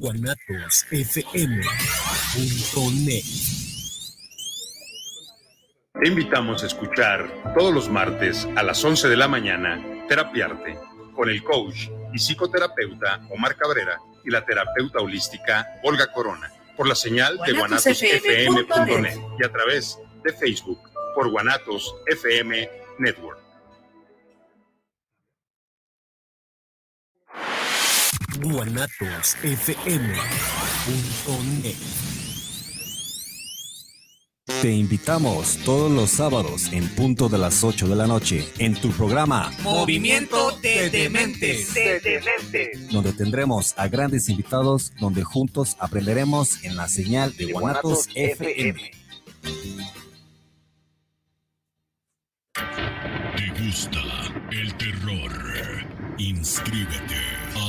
guanatosfm.net. Te invitamos a escuchar todos los martes a las 11 de la mañana Terapiarte con el coach y psicoterapeuta Omar Cabrera y la terapeuta holística Olga Corona por la señal de guanatosfm.net y a través de Facebook por Guanatos FM Network. guanatosfm.net. Te invitamos todos los sábados en punto de las 8 de la noche en tu programa Movimiento de Dementes, donde tendremos a grandes invitados donde juntos aprenderemos en la señal de Guanatos FM. ¿Te gusta el terror? Inscríbete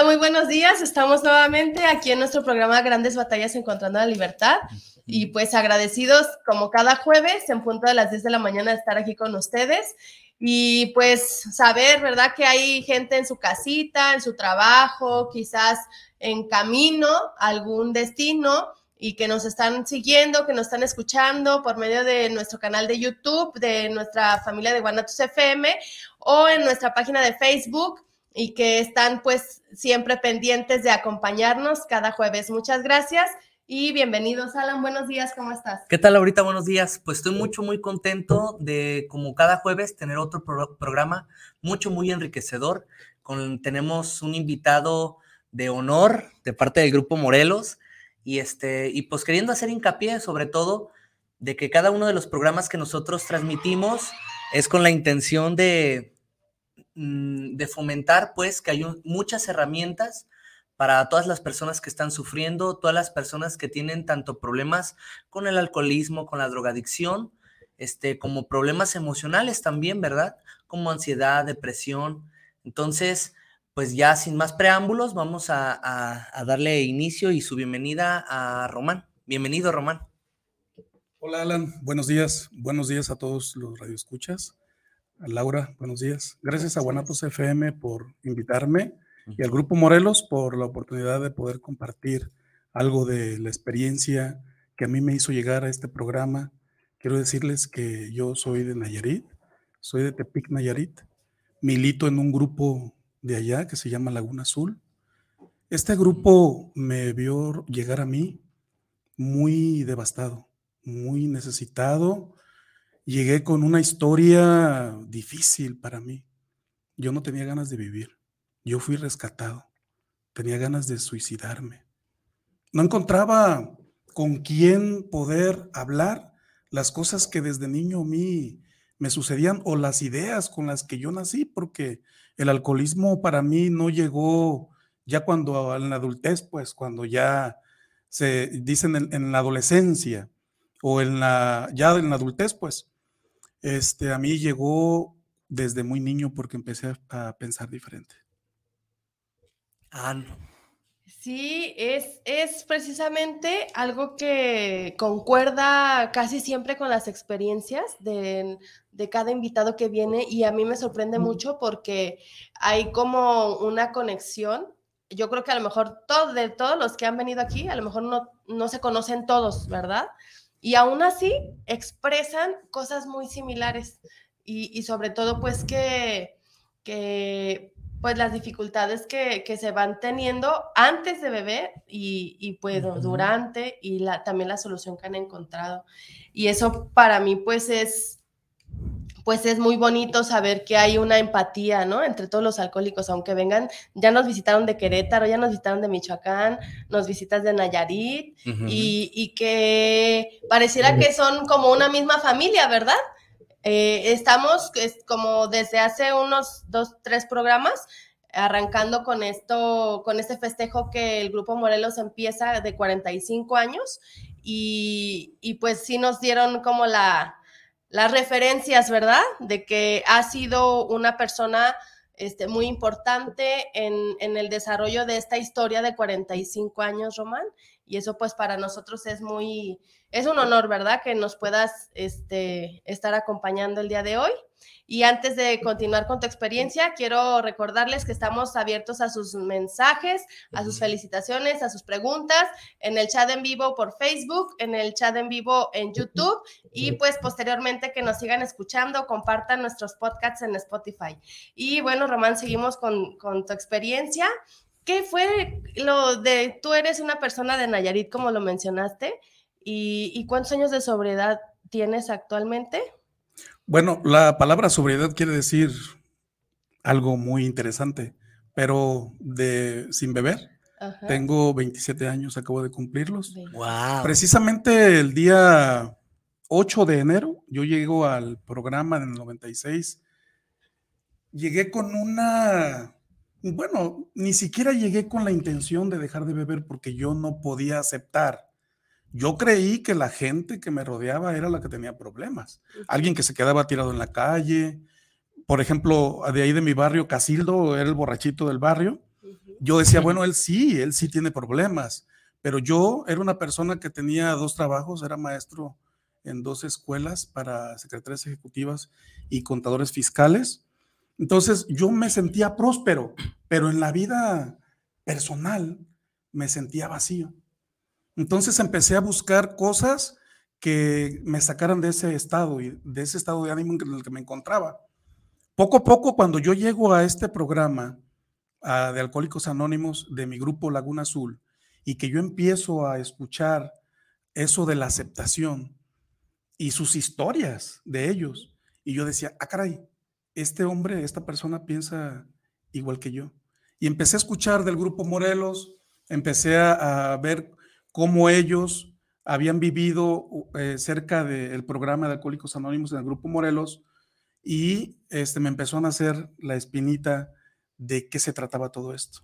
Hola, muy buenos días. Estamos nuevamente aquí en nuestro programa Grandes Batallas Encontrando la Libertad. Y pues agradecidos como cada jueves en punto de las 10 de la mañana de estar aquí con ustedes. Y pues saber, ¿verdad? Que hay gente en su casita, en su trabajo, quizás en camino a algún destino y que nos están siguiendo, que nos están escuchando por medio de nuestro canal de YouTube, de nuestra familia de Guanatos FM o en nuestra página de Facebook y que están pues siempre pendientes de acompañarnos cada jueves. Muchas gracias y bienvenidos, Alan. Buenos días, ¿cómo estás? ¿Qué tal ahorita? Buenos días. Pues estoy mucho, muy contento de, como cada jueves, tener otro programa mucho, muy enriquecedor. Con, tenemos un invitado de honor de parte del Grupo Morelos y, este, y pues queriendo hacer hincapié sobre todo de que cada uno de los programas que nosotros transmitimos es con la intención de, de fomentar, pues, que hay muchas herramientas para todas las personas que están sufriendo, todas las personas que tienen tanto problemas con el alcoholismo, con la drogadicción, este, como problemas emocionales también, ¿verdad? Como ansiedad, depresión. Entonces, pues ya sin más preámbulos, vamos a, darle inicio y su bienvenida a Román. Bienvenido, Román. Hola, Alan. Buenos días. Buenos días a todos los radioescuchas. A Laura, buenos días. Gracias a Guanatos FM por invitarme y al Grupo Morelos por la oportunidad de poder compartir algo de la experiencia que a mí me hizo llegar a este programa. Quiero decirles que yo soy de Nayarit, soy de Tepic, Nayarit. Milito en un grupo de allá que se llama Laguna Azul. Este grupo me vio llegar a mí muy devastado, muy necesitado. Llegué con una historia difícil para mí. Yo no tenía ganas de vivir. Yo fui rescatado. Tenía ganas de suicidarme. No encontraba con quién poder hablar las cosas que desde niño a mí me sucedían o las ideas con las que yo nací, porque el alcoholismo para mí no llegó ya cuando en la adultez, pues cuando ya se dicen en, la adolescencia o en la ya en la adultez, pues este a mí llegó desde muy niño porque empecé a, pensar diferente. Ah, Sí, es, es precisamente algo que concuerda casi siempre con las experiencias de, cada invitado que viene y a mí me sorprende mucho porque hay como una conexión. Yo creo que a lo mejor todo, de todos los que han venido aquí, a lo mejor no, no se conocen todos, ¿verdad? Y aún así expresan cosas muy similares y, y sobre todo pues que, que pues las dificultades que, se van teniendo antes de beber y, y pues durante y la, también la solución que han encontrado. Y eso para mí pues es, pues es muy bonito saber que hay una empatía, ¿no? Entre todos los alcohólicos, aunque vengan, ya nos visitaron de Querétaro, ya nos visitaron de Michoacán, nos visitas de Nayarit y, y, que pareciera que son como una misma familia, ¿verdad? Eh, estamos como desde hace unos dos, tres programas arrancando con esto, con este festejo que el Grupo Morelos empieza de 45 años y, y pues sí nos dieron como la, las referencias, ¿verdad? De que ha sido una persona este, muy importante en, en, el desarrollo de esta historia de 45 años, Román, y eso pues para nosotros es muy, es un honor, ¿verdad? Que nos puedas este, estar acompañando el día de hoy. Y antes de continuar con tu experiencia, quiero recordarles que estamos abiertos a sus mensajes, a sus felicitaciones, a sus preguntas, en el chat en vivo por Facebook, en el chat en vivo en YouTube y pues posteriormente que nos sigan escuchando, compartan nuestros podcasts en Spotify. Y bueno, Román, seguimos con, con tu experiencia. ¿Qué fue lo de, tú eres una persona de Nayarit, como lo mencionaste, y, cuántos años de sobriedad tienes actualmente? Bueno, la palabra sobriedad quiere decir algo muy interesante, pero de sin beber. Tengo 27 años, acabo de cumplirlos. Wow. Precisamente el día 8 de enero, yo llego al programa del 96. Llegué con una bueno, ni siquiera llegué con la intención de dejar de beber porque yo no podía aceptar. Yo creí que la gente que me rodeaba era la que tenía problemas. Alguien que se quedaba tirado en la calle. Por ejemplo, de ahí de mi barrio, Casildo era el borrachito del barrio. Yo decía, bueno, él sí, él sí tiene problemas. Pero yo era una persona que tenía dos trabajos, era maestro en dos escuelas para secretarias ejecutivas y contadores fiscales entonces yo me sentía próspero, pero en la vida personal me sentía vacío. Entonces empecé a buscar cosas que me sacaran de ese estado y de ese estado de ánimo en el que me encontraba. Poco a poco, cuando yo llego a este programa de Alcohólicos Anónimos de mi grupo Laguna Azul y que yo empiezo a escuchar eso de la aceptación y sus historias de ellos, y yo decía, ah, caray, este hombre, esta persona piensa igual que yo. Y empecé a escuchar del grupo Morelos, empecé a, ver cómo ellos habían vivido eh, cerca del programa de Alcohólicos Anónimos en el grupo Morelos y este, me empezó a nacer la espinita de qué se trataba todo esto.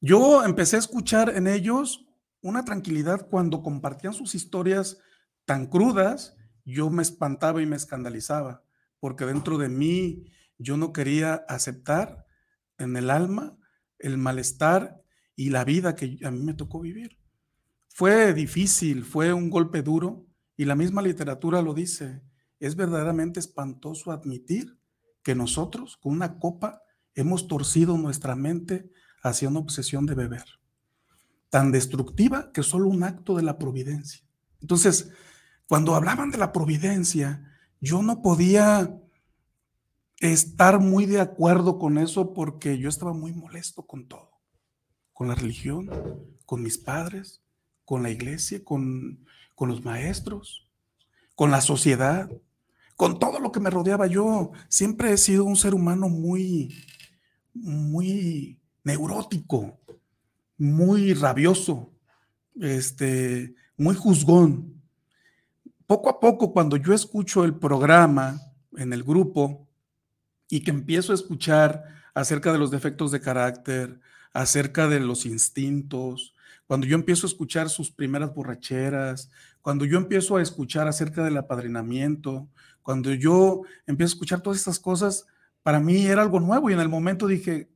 Yo empecé a escuchar en ellos una tranquilidad cuando compartían sus historias tan crudas yo me espantaba y me escandalizaba, porque dentro de mí yo no quería aceptar en el alma el malestar y la vida que a mí me tocó vivir. Fue difícil, fue un golpe duro y la misma literatura lo dice. Es verdaderamente espantoso admitir que nosotros con una copa hemos torcido nuestra mente hacia una obsesión de beber, tan destructiva que solo un acto de la providencia. Entonces, cuando hablaban de la providencia, yo no podía estar muy de acuerdo con eso porque yo estaba muy molesto con todo, con la religión, con mis padres, con la iglesia, con, con los maestros, con la sociedad, con todo lo que me rodeaba. Yo siempre he sido un ser humano muy, muy neurótico, muy rabioso, este, muy juzgón poco a poco, cuando yo escucho el programa en el grupo y que empiezo a escuchar acerca de los defectos de carácter, acerca de los instintos, cuando yo empiezo a escuchar sus primeras borracheras, cuando yo empiezo a escuchar acerca del apadrinamiento, cuando yo empiezo a escuchar todas estas cosas, para mí era algo nuevo y en el momento dije,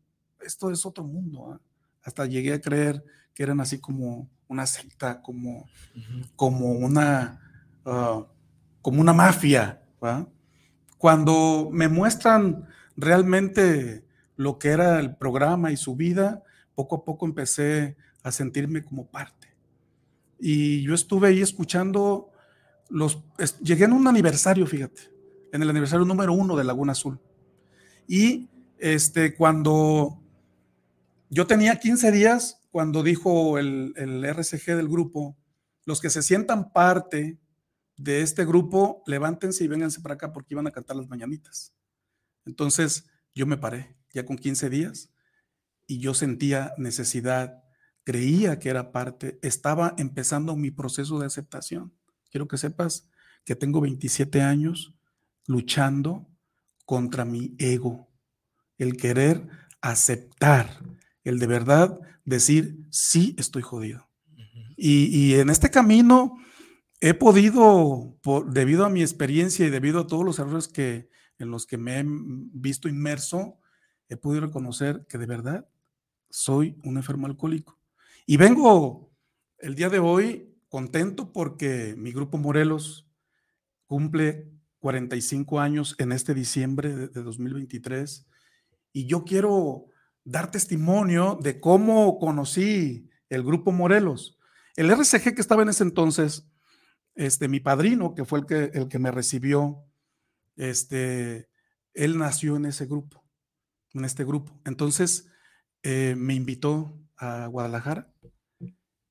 esto es otro mundo. ¿ah?". Hasta llegué a creer que eran así como una secta, como, como una Ah, como una mafia. Cuando me muestran realmente lo que era el programa y su vida, poco a poco empecé a sentirme como parte. Y yo estuve ahí escuchando los... Llegué en un aniversario, fíjate, en el aniversario número uno de Laguna Azul. Y este, cuando yo tenía 15 días, cuando dijo el, el RCG del grupo, los que se sientan parte de este grupo, levántense y vénganse para acá porque iban a cantar las mañanitas. Entonces yo me paré ya con 15 días y yo sentía necesidad, creía que era parte, estaba empezando mi proceso de aceptación. Quiero que sepas que tengo 27 años luchando contra mi ego, el querer aceptar, el de verdad decir, sí, estoy jodido. y, y en este camino he podido, debido a mi experiencia y debido a todos los errores que, en los que me he visto inmerso, he podido reconocer que de verdad soy un enfermo alcohólico. Y vengo el día de hoy contento porque mi grupo Morelos cumple 45 años en este diciembre de 2023 y yo quiero dar testimonio de cómo conocí el grupo Morelos. El RCG que estaba en ese entonces este, mi padrino, que fue el que, el que me recibió, este, él nació en ese grupo, en este grupo. Entonces, eh, me invitó a Guadalajara.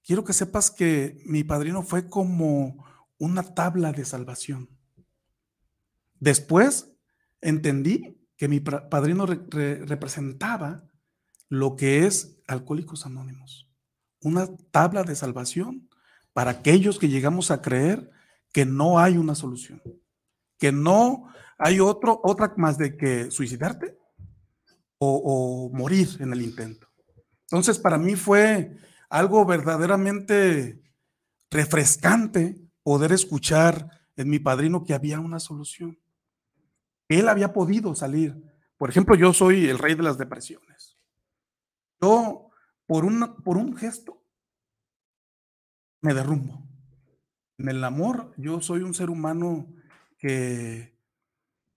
Quiero que sepas que mi padrino fue como una tabla de salvación. Después entendí que mi padrino representaba lo que es Alcohólicos Anónimos, una tabla de salvación para aquellos que llegamos a creer que no hay una solución, que no hay otro, otra más de que suicidarte o, morir en el intento. Entonces, para mí fue algo verdaderamente refrescante poder escuchar en mi padrino que había una solución. Él había podido salir. Por ejemplo, yo soy el rey de las depresiones. Yo, por, una, por un gesto, me derrumbo. En el amor, yo soy un ser humano que,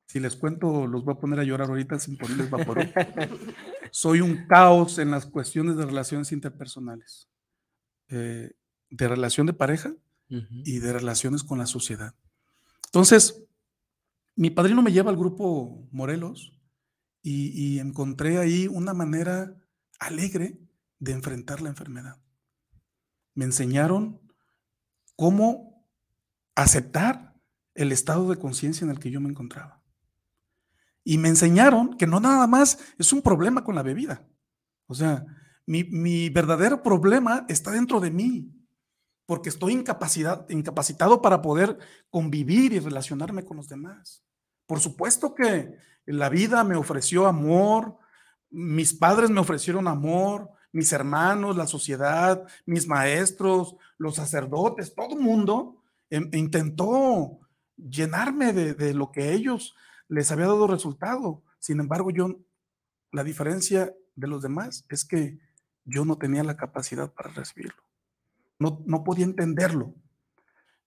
si les cuento, los voy a poner a llorar ahorita sin ponerles vapor. soy un caos en las cuestiones de relaciones interpersonales, eh, de relación de pareja y de relaciones con la sociedad. Entonces, mi padrino me lleva al grupo Morelos y, y encontré ahí una manera alegre de enfrentar la enfermedad me enseñaron cómo aceptar el estado de conciencia en el que yo me encontraba. Y me enseñaron que no nada más es un problema con la bebida. O sea, mi, verdadero problema está dentro de mí, porque estoy incapacitado para poder convivir y relacionarme con los demás. Por supuesto que la vida me ofreció amor, mis padres me ofrecieron amor, mis hermanos, la sociedad, mis maestros, los sacerdotes, todo el mundo em, intentó llenarme de, lo que ellos les había dado resultado. Sin embargo, yo, la diferencia de los demás es que yo no tenía la capacidad para recibirlo. No, no podía entenderlo.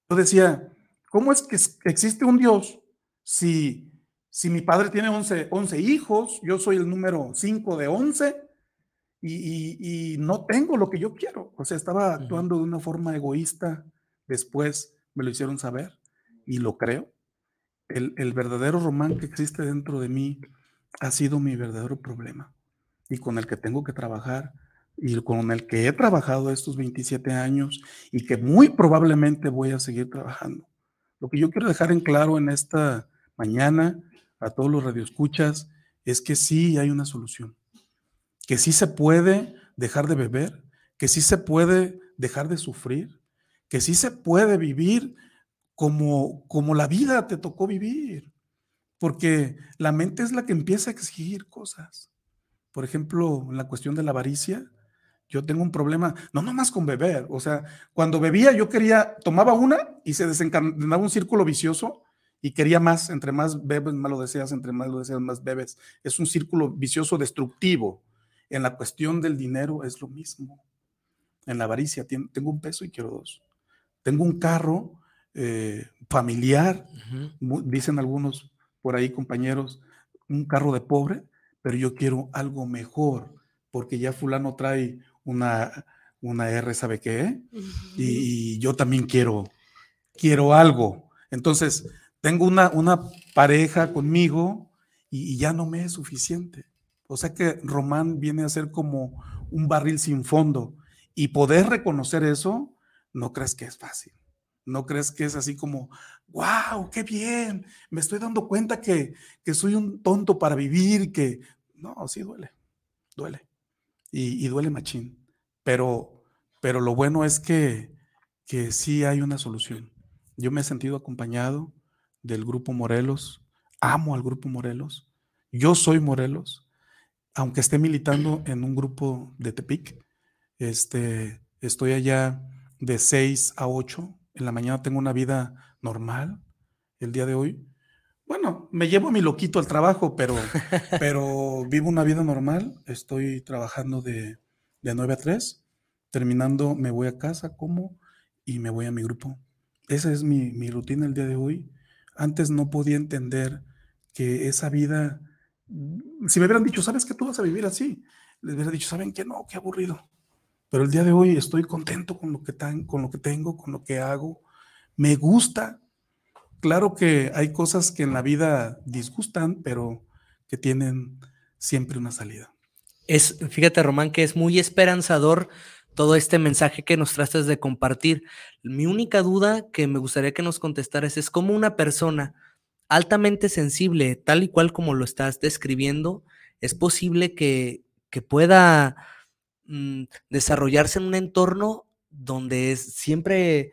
Yo decía, ¿cómo es que existe un Dios si, si mi padre tiene 11, 11 hijos, yo soy el número 5 de 11 y, y, no tengo lo que yo quiero? O sea, estaba actuando de una forma egoísta. Después me lo hicieron saber y lo creo. El, el verdadero román que existe dentro de mí ha sido mi verdadero problema y con el que tengo que trabajar y con el que he trabajado estos 27 años y que muy probablemente voy a seguir trabajando. Lo que yo quiero dejar en claro en esta mañana a todos los radioescuchas es que sí hay una solución, que sí se puede dejar de beber, que sí se puede dejar de sufrir, que sí se puede vivir como, como la vida te tocó vivir, porque la mente es la que empieza a exigir cosas. Por ejemplo, la cuestión de la avaricia, yo tengo un problema, no nomás con beber, o sea, cuando bebía yo quería, tomaba una y se desencadenaba un círculo vicioso y quería más, entre más bebes, más lo deseas, entre más lo deseas, más bebes. Es un círculo vicioso destructivo. En la cuestión del dinero es lo mismo. En la avaricia, tengo un peso y quiero dos. Tengo un carro eh, familiar, dicen algunos por ahí compañeros, un carro de pobre, pero yo quiero algo mejor, porque ya fulano trae una, una R, ¿sabe qué? Y, yo también quiero, quiero algo. Entonces, tengo una, una pareja conmigo y, y, ya no me es suficiente. O sea que Román viene a ser como un barril sin fondo. Y poder reconocer eso, no crees que es fácil. No crees que es así como, wow, qué bien, me estoy dando cuenta que, que soy un tonto para vivir, que no, sí duele, duele y, duele machín. Pero, pero lo bueno es que, que sí hay una solución. Yo me he sentido acompañado del grupo Morelos, amo al grupo Morelos, yo soy Morelos, aunque esté militando en un grupo de Tepic, este, estoy allá de 6 a 8, en la mañana tengo una vida normal el día de hoy, bueno, me llevo a mi loquito al trabajo, pero, pero vivo una vida normal. Estoy trabajando de, de 9 a 3. Terminando, me voy a casa, como y me voy a mi grupo. Esa es mi, mi rutina el día de hoy. Antes no podía entender que esa vida, si me hubieran dicho, ¿sabes que tú vas a vivir así? Les hubiera dicho, ¿saben qué? No, qué aburrido. Pero el día de hoy estoy contento con lo que, tan, con lo que tengo, con lo que hago. Me gusta claro que hay cosas que en la vida disgustan, pero que tienen siempre una salida. Es, fíjate, Román, que es muy esperanzador todo este mensaje que nos tratas de compartir. Mi única duda que me gustaría que nos contestaras es cómo una persona altamente sensible, tal y cual como lo estás describiendo, es posible que, que pueda mm, desarrollarse en un entorno donde es siempre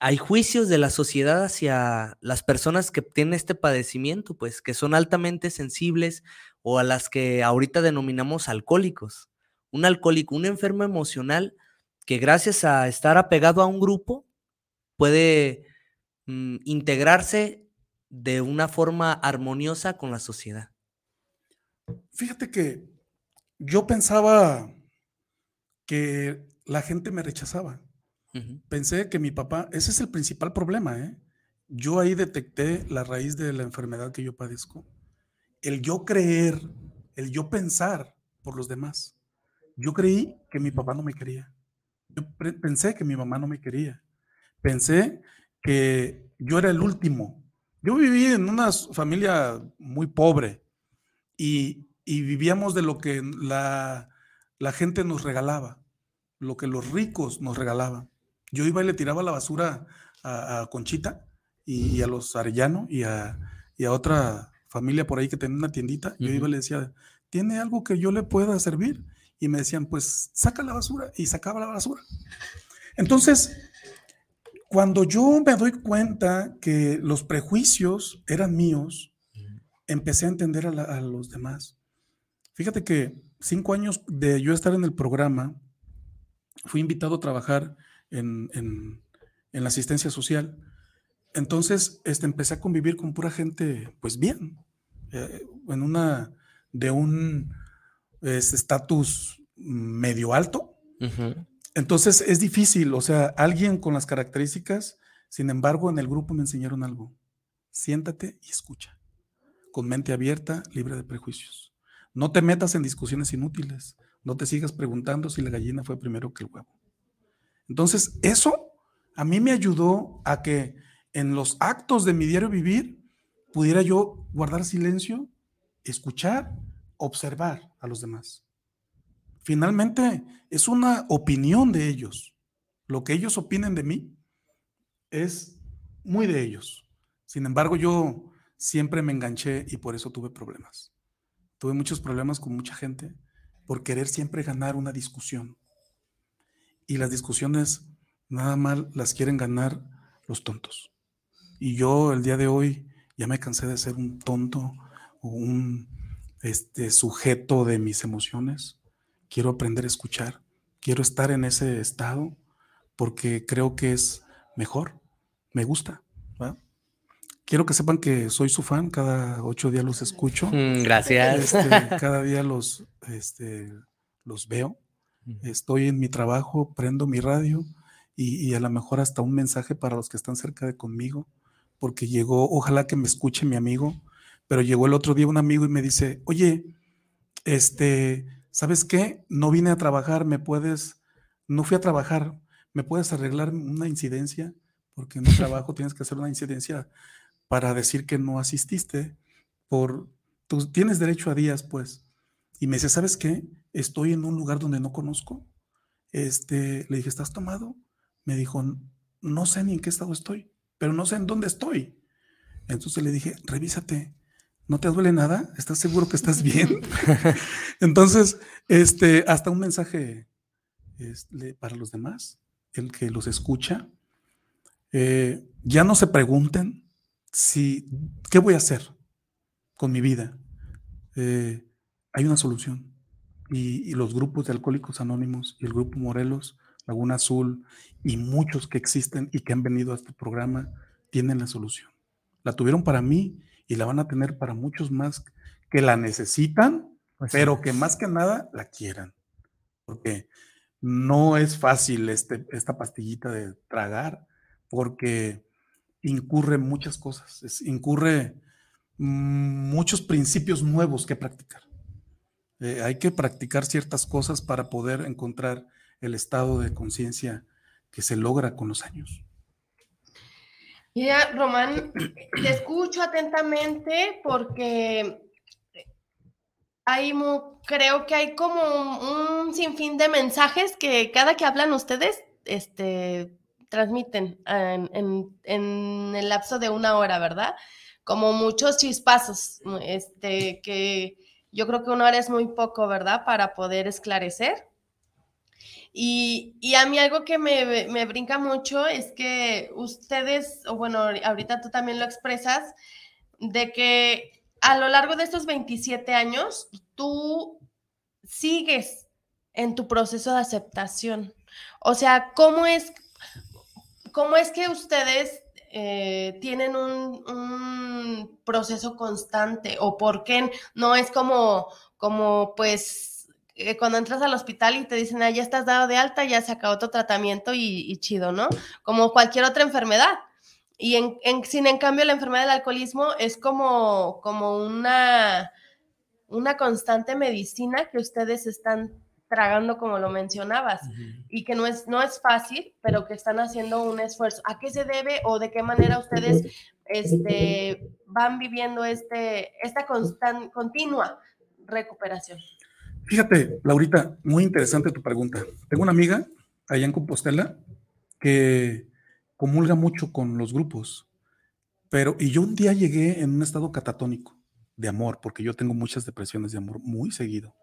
hay juicios de la sociedad hacia las personas que tienen este padecimiento, pues que son altamente sensibles o a las que ahorita denominamos alcohólicos. Un alcohólico, un enfermo emocional que gracias a estar apegado a un grupo puede mm, integrarse de una forma armoniosa con la sociedad. Fíjate que yo pensaba que la gente me rechazaba. Pensé que mi papá, ese es el principal problema, ¿eh? Yo ahí detecté la raíz de la enfermedad que yo padezco. El yo creer, el yo pensar por los demás. Yo creí que mi papá no me quería. Yo pensé que mi mamá no me quería. Pensé que yo era el último. Yo viví en una familia muy pobre y, vivíamos de lo que la, la gente nos regalaba, lo que los ricos nos regalaban. Yo iba y le tiraba la basura a, Conchita y, a los Arellano y a, otra familia por ahí que tenía una tiendita. Yo iba y le decía, ¿tiene algo que yo le pueda servir? Y me decían, pues saca la basura y sacaba la basura. Entonces, cuando yo me doy cuenta que los prejuicios eran míos, empecé a entender a, a, los demás. Fíjate que cinco años de yo estar en el programa, fui invitado a trabajar en, la asistencia social. entonces este, empecé a convivir con pura gente, pues bien, eh, en una, de un estatus medio alto. Entonces es difícil, o sea, alguien con las características, sin embargo, en el grupo me enseñaron algo. Siéntate y escucha, con mente abierta, libre de prejuicios. No te metas en discusiones inútiles, no te sigas preguntando si la gallina fue primero que el huevo. Entonces, eso a mí me ayudó a que en los actos de mi diario vivir pudiera yo guardar silencio, escuchar, observar a los demás. Finalmente, es una opinión de ellos. Lo que ellos opinen de mí es muy de ellos. Sin embargo, yo siempre me enganché y por eso tuve problemas. Tuve muchos problemas con mucha gente por querer siempre ganar una discusión. Y las discusiones nada mal las quieren ganar los tontos. Y yo el día de hoy ya me cansé de ser un tonto o un este, sujeto de mis emociones quiero aprender a escuchar, quiero estar en ese estado porque creo que es mejor, me gusta. Quiero que sepan que soy su fan, cada ocho días los escucho. Mm, gracias. Este, cada día los, este, los veo. Estoy en mi trabajo, prendo mi radio y, y, a lo mejor hasta un mensaje para los que están cerca de conmigo, porque llegó, ojalá que me escuche mi amigo, pero llegó el otro día un amigo y me dice, oye, este, ¿sabes qué? No vine a trabajar, me puedes, no fui a trabajar, ¿me puedes arreglar una incidencia? Porque en un trabajo tienes que hacer una incidencia para decir que no asististe por, tú tienes derecho a días, pues. Y me dice, ¿sabes qué? Estoy en un lugar donde no conozco. Este, le dije, ¿estás tomado? Me dijo, no sé ni en qué estado estoy, pero no sé en dónde estoy. Entonces le dije, revísate. ¿No te duele nada? ¿Estás seguro que estás bien? Entonces, este, hasta un mensaje este, para los demás, el que los escucha. Eh, ya no se pregunten si, ¿qué voy a hacer con mi vida? Eh, hay una solución. Y, y, los grupos de Alcohólicos Anónimos y el Grupo Morelos, Laguna Azul y muchos que existen y que han venido a este programa tienen la solución. La tuvieron para mí y la van a tener para muchos más que la necesitan, pero que más que nada la quieran. Porque no es fácil este, esta pastillita de tragar, porque incurre muchas cosas, incurre muchos principios nuevos que practicar. Eh, hay que practicar ciertas cosas para poder encontrar el estado de conciencia que se logra con los años. Mira, Román, te escucho atentamente porque hay, creo que hay como un, sinfín de mensajes que cada que hablan ustedes, este, transmiten en, el lapso de una hora, ¿verdad? Como muchos chispazos, este, que yo creo que una hora es muy poco, ¿verdad? Para poder esclarecer. Y, a mí algo que me, brinca mucho es que ustedes, o bueno, ahorita tú también lo expresas, de que a lo largo de estos 27 años, tú sigues en tu proceso de aceptación. O sea, ¿cómo es, cómo es que ustedes eh, tienen un, un, proceso constante o por qué no es como, como pues eh, cuando entras al hospital y te dicen, ah, ya estás dado de alta, ya se acabó tu tratamiento y, chido, ¿no? Como cualquier otra enfermedad. Y en, sin en cambio la enfermedad del alcoholismo es como, como una, una constante medicina que ustedes están tragando como lo mencionabas y que no es, no es fácil, pero que están haciendo un esfuerzo. ¿A qué se debe o de qué manera ustedes este, van viviendo este, esta constan, continua recuperación? Fíjate, Laurita, muy interesante tu pregunta. Tengo una amiga allá en Compostela que comulga mucho con los grupos, pero y yo un día llegué en un estado catatónico de amor, porque yo tengo muchas depresiones de amor muy seguido.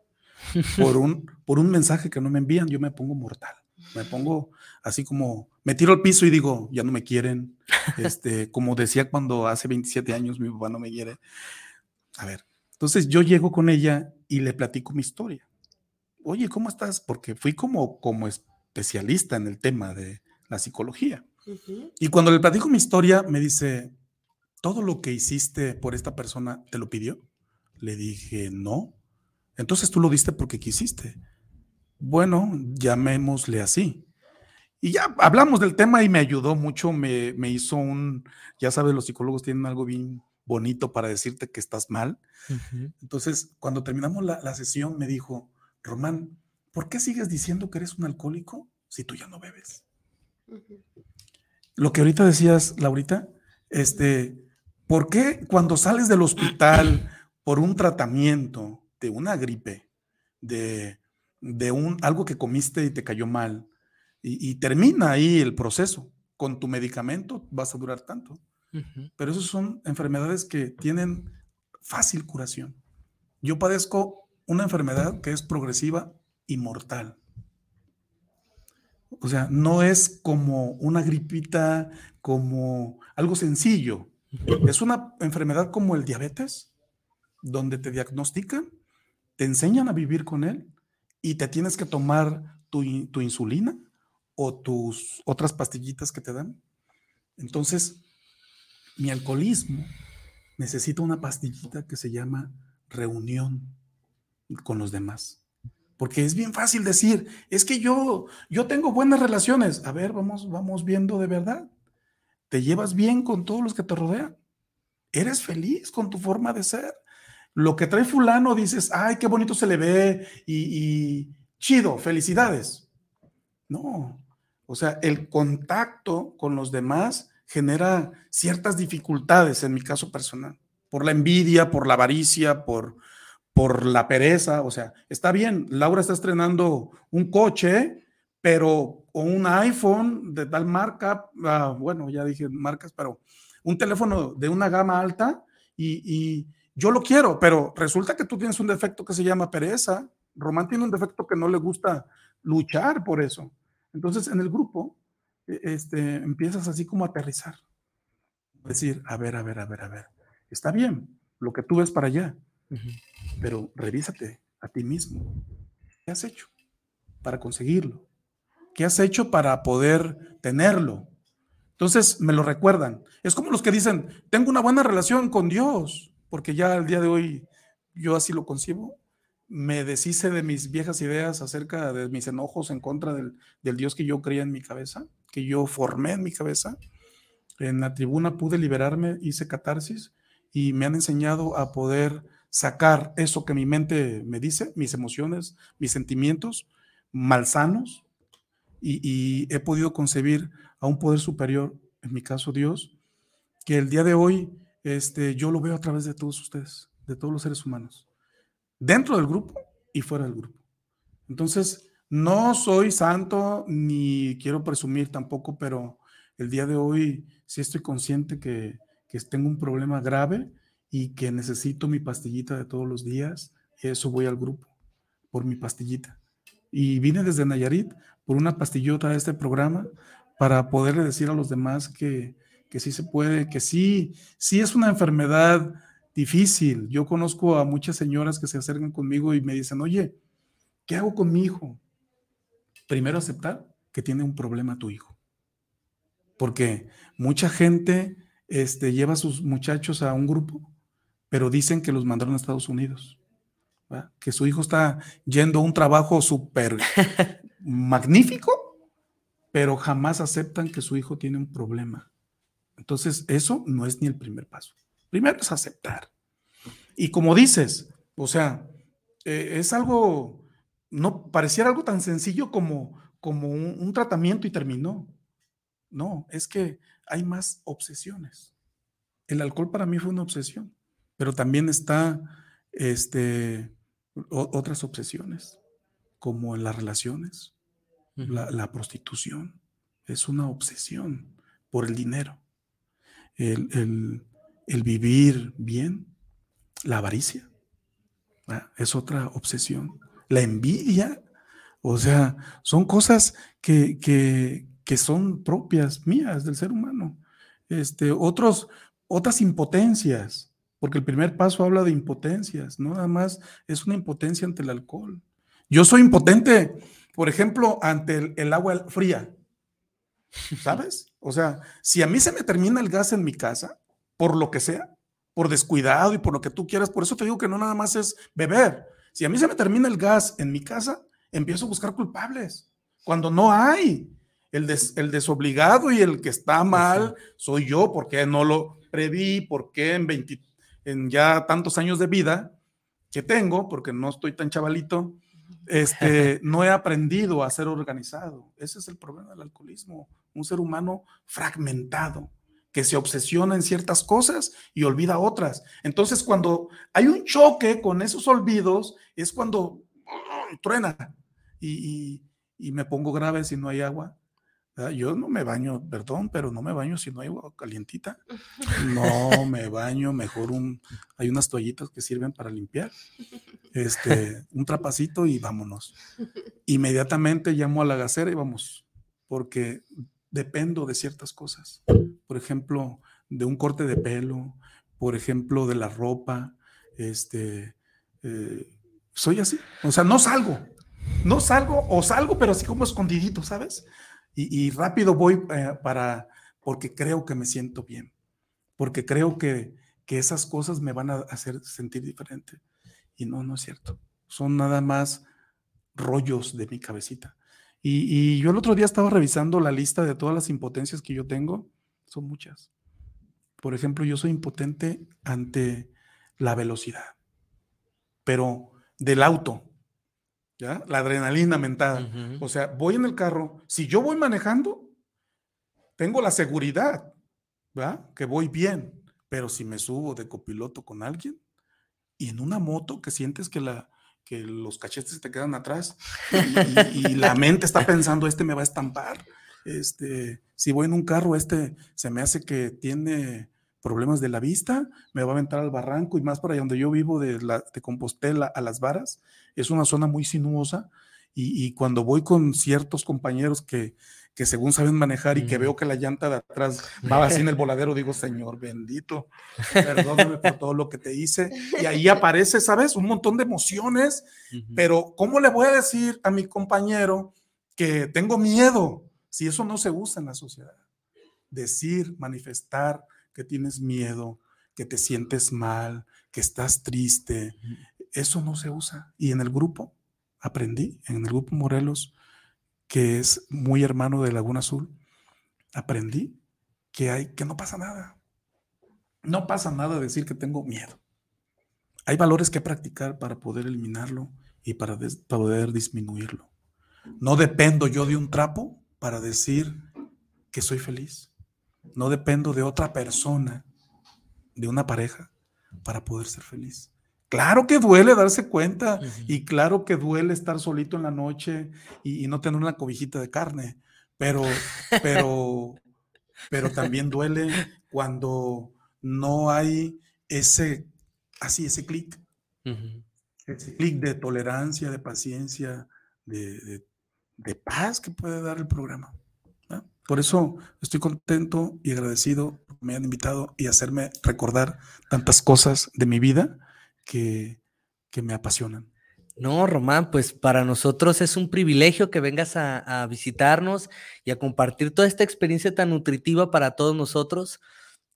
Por un, por un mensaje que no me envían, yo me pongo mortal. Me pongo así como, me tiro al piso y digo, ya no me quieren. Este, como decía cuando hace 27 años mi papá no me quiere. A ver, entonces yo llego con ella y le platico mi historia. Oye, ¿cómo estás? Porque fui como, como especialista en el tema de la psicología. Y cuando le platico mi historia, me dice, ¿todo lo que hiciste por esta persona te lo pidió? Le dije, no. Entonces tú lo diste porque quisiste. Bueno, llamémosle así. Y ya hablamos del tema y me ayudó mucho, me, hizo un, ya sabes, los psicólogos tienen algo bien bonito para decirte que estás mal. Entonces, cuando terminamos la, sesión, me dijo, Román, ¿por qué sigues diciendo que eres un alcohólico si tú ya no bebes? Lo que ahorita decías, Laurita, este, ¿por qué cuando sales del hospital por un tratamiento de una gripe, de, de un, algo que comiste y te cayó mal, y, termina ahí el proceso. Con tu medicamento vas a durar tanto. Pero esas son enfermedades que tienen fácil curación. Yo padezco una enfermedad que es progresiva y mortal. O sea, no es como una gripita, como algo sencillo. Es una enfermedad como el diabetes, donde te diagnostican, te enseñan a vivir con él y te tienes que tomar tu, tu insulina o tus otras pastillitas que te dan. Entonces, mi alcoholismo necesita una pastillita que se llama reunión con los demás. Porque es bien fácil decir, es que yo, yo tengo buenas relaciones. A ver, vamos, vamos viendo de verdad. ¿Te llevas bien con todos los que te rodean? ¿Eres feliz con tu forma de ser? Lo que trae fulano dices, ay, qué bonito se le ve y, y chido, felicidades. No, o sea, el contacto con los demás genera ciertas dificultades en mi caso personal, por la envidia, por la avaricia, por, por la pereza. O sea, está bien, Laura está estrenando un coche, pero o un iPhone de tal marca, ah, bueno, ya dije marcas, pero un teléfono de una gama alta y, y yo lo quiero, pero resulta que tú tienes un defecto que se llama pereza. Román tiene un defecto que no le gusta luchar por eso. Entonces, en el grupo, este, empiezas así como a aterrizar. Decir, a ver, a ver, a ver, a ver. Está bien lo que tú ves para allá, pero revísate a ti mismo. ¿Qué has hecho para conseguirlo? ¿Qué has hecho para poder tenerlo? Entonces me lo recuerdan. Es como los que dicen, tengo una buena relación con Dios, porque ya al día de hoy yo así lo concibo me deshice de mis viejas ideas acerca de mis enojos en contra del, Dios que yo creía en mi cabeza, que yo formé en mi cabeza. En la tribuna pude liberarme, hice catarsis y me han enseñado a poder sacar eso que mi mente me dice, mis emociones, mis sentimientos malsanos, y, y he podido concebir a un poder superior, en mi caso Dios, que el día de hoy este, yo lo veo a través de todos ustedes, de todos los seres humanos dentro del grupo y fuera del grupo. Entonces, no soy santo ni quiero presumir tampoco, pero el día de hoy sí estoy consciente que, que tengo un problema grave y que necesito mi pastillita de todos los días. Eso voy al grupo por mi pastillita. Y vine desde Nayarit por una pastillota de este programa para poderle decir a los demás que, que sí se puede, que sí, sí es una enfermedad difícil. Yo conozco a muchas señoras que se acercan conmigo y me dicen, oye, ¿qué hago con mi hijo? Primero aceptar que tiene un problema tu hijo. Porque mucha gente este, lleva a sus muchachos a un grupo, pero dicen que los mandaron a Estados Unidos. Que su hijo está yendo a un trabajo súper magnífico, pero jamás aceptan que su hijo tiene un problema. Entonces, eso no es ni el primer paso. Primero es aceptar. Y como dices, o sea, eh, es algo, no pareciera algo tan sencillo como, como un, tratamiento y terminó. No, es que hay más obsesiones. El alcohol para mí fue una obsesión, pero también está este, otras obsesiones, como en las relaciones, la, prostitución, es una obsesión por el dinero. el, el vivir bien, la avaricia, es otra obsesión, la envidia, o sea, son cosas que, que, que son propias mías del ser humano. Este, otros, otras impotencias, porque el primer paso habla de impotencias, no nada más es una impotencia ante el alcohol. Yo soy impotente, por ejemplo, ante el, el agua fría. ¿sabes? O sea, si a mí se me termina el gas en mi casa, por lo que sea, por descuidado y por lo que tú quieras, por eso te digo que no nada más es beber. Si a mí se me termina el gas en mi casa, empiezo a buscar culpables, cuando no hay. El, el desobligado y el que está mal soy yo, porque no lo preví, porque en, 20, en ya tantos años de vida que tengo, porque no estoy tan chavalito, este, no he aprendido a ser organizado. Ese es el problema del alcoholismo, un ser humano fragmentado que se obsesiona en ciertas cosas y olvida otras. Entonces, cuando hay un choque con esos olvidos, es cuando truena y, y, me pongo grave si no hay agua. Yo no me baño, perdón, pero no me baño si no hay agua calientita. No me baño, mejor un, hay unas toallitas que sirven para limpiar. Este, un trapacito y vámonos. Inmediatamente llamo a la gasera y vamos, porque dependo de ciertas cosas. Por ejemplo, de un corte de pelo, por ejemplo, de la ropa. Este, eh, soy así. O sea, no salgo. No salgo o salgo, pero así como escondidito, ¿sabes? Y, rápido voy eh, para, porque creo que me siento bien, porque creo que, que esas cosas me van a hacer sentir diferente. Y no, no es cierto. Son nada más rollos de mi cabecita. Y, yo el otro día estaba revisando la lista de todas las impotencias que yo tengo. Son muchas. Por ejemplo, yo soy impotente ante la velocidad, pero del auto, ¿ya? La adrenalina mental. O sea, voy en el carro, si yo voy manejando, tengo la seguridad, ¿verdad? Que voy bien, pero si me subo de copiloto con alguien y en una moto que sientes que la, que los cachetes te quedan atrás y, la mente está pensando, este me va a estampar. Este, si voy en un carro, este se me hace que tiene problemas de la vista, me va a aventar al barranco y más para allá donde yo vivo de, la, de Compostela a Las Varas, es una zona muy sinuosa y, cuando voy con ciertos compañeros que, que según saben manejar y que veo que la llanta de atrás va así en el voladero, digo, Señor bendito, perdóname por todo lo que te hice. Y ahí aparece, ¿sabes? Un montón de emociones, pero ¿cómo le voy a decir a mi compañero que tengo miedo si eso no se usa en la sociedad? Decir, manifestar que tienes miedo, que te sientes mal, que estás triste, eso no se usa. Y en el grupo aprendí, en el grupo Morelos, que es muy hermano de Laguna Azul, aprendí que hay que no pasa nada. No pasa nada decir que tengo miedo. Hay valores que practicar para poder eliminarlo y para, poder disminuirlo. No dependo yo de un trapo para decir que soy feliz. No dependo de otra persona, de una pareja, para poder ser feliz. Claro que duele darse cuenta y claro que duele estar solito en la noche y, no tener una cobijita de carne, pero, pero, pero también duele cuando no hay ese, así, ese clic, ese clic de tolerancia, de paciencia, de, paz que puede dar el programa. Por eso estoy contento y agradecido que me han invitado y hacerme recordar tantas cosas de mi vida que, me apasionan. No, Román, pues para nosotros es un privilegio que vengas a, visitarnos y a compartir toda esta experiencia tan nutritiva para todos nosotros.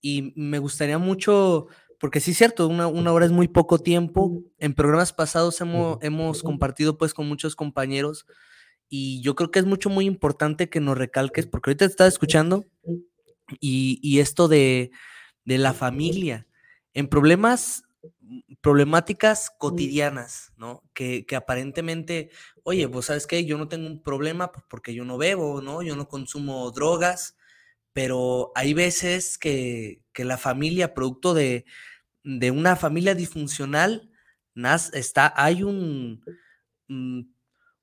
Y me gustaría mucho, porque sí es cierto, una, hora es muy poco tiempo. En programas pasados hemos, hemos compartido pues con muchos compañeros y yo creo que es mucho, muy importante que nos recalques, porque ahorita te estaba escuchando y, y esto de, de la familia. En problemas problemáticas cotidianas, ¿no? Que, aparentemente, oye, pues sabes qué, yo no tengo un problema porque yo no bebo, ¿no? Yo no consumo drogas, pero hay veces que, la familia, producto de, una familia disfuncional, está, hay un, mm,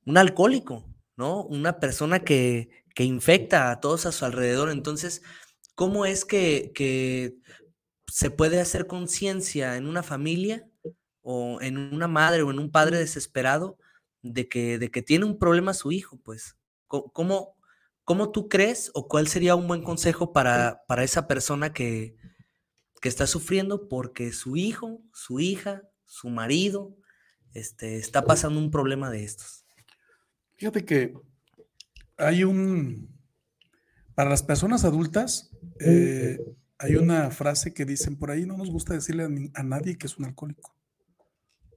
un, alcohólico, ¿no? Una persona que, infecta a todos a su alrededor. Entonces, ¿cómo es que, que se puede hacer conciencia en una familia o en una madre o en un padre desesperado de que, de que tiene un problema su hijo, pues. ¿Cómo, ¿Cómo tú crees o cuál sería un buen consejo para, para esa persona que, que está sufriendo porque su hijo, su hija, su marido, este, está pasando un problema de estos? Fíjate que hay un, Para las personas adultas, eh, hay una frase que dicen por ahí, no nos gusta decirle a, a, nadie que es un alcohólico.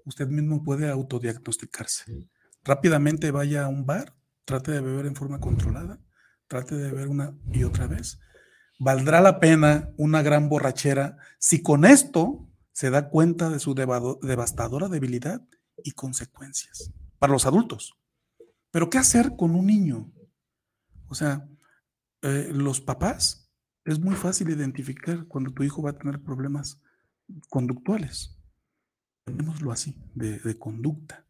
Usted mismo puede autodiagnosticarse. Rápidamente vaya a un bar, trate de beber en forma controlada, trate de beber una y otra vez. Valdrá la pena una gran borrachera si con esto se da cuenta de su devastadora debilidad y consecuencias para los adultos. Pero ¿qué hacer con un niño? O sea, eh, los papás es muy fácil identificar cuando tu hijo va a tener problemas conductuales. Tenémoslo así, de, conducta.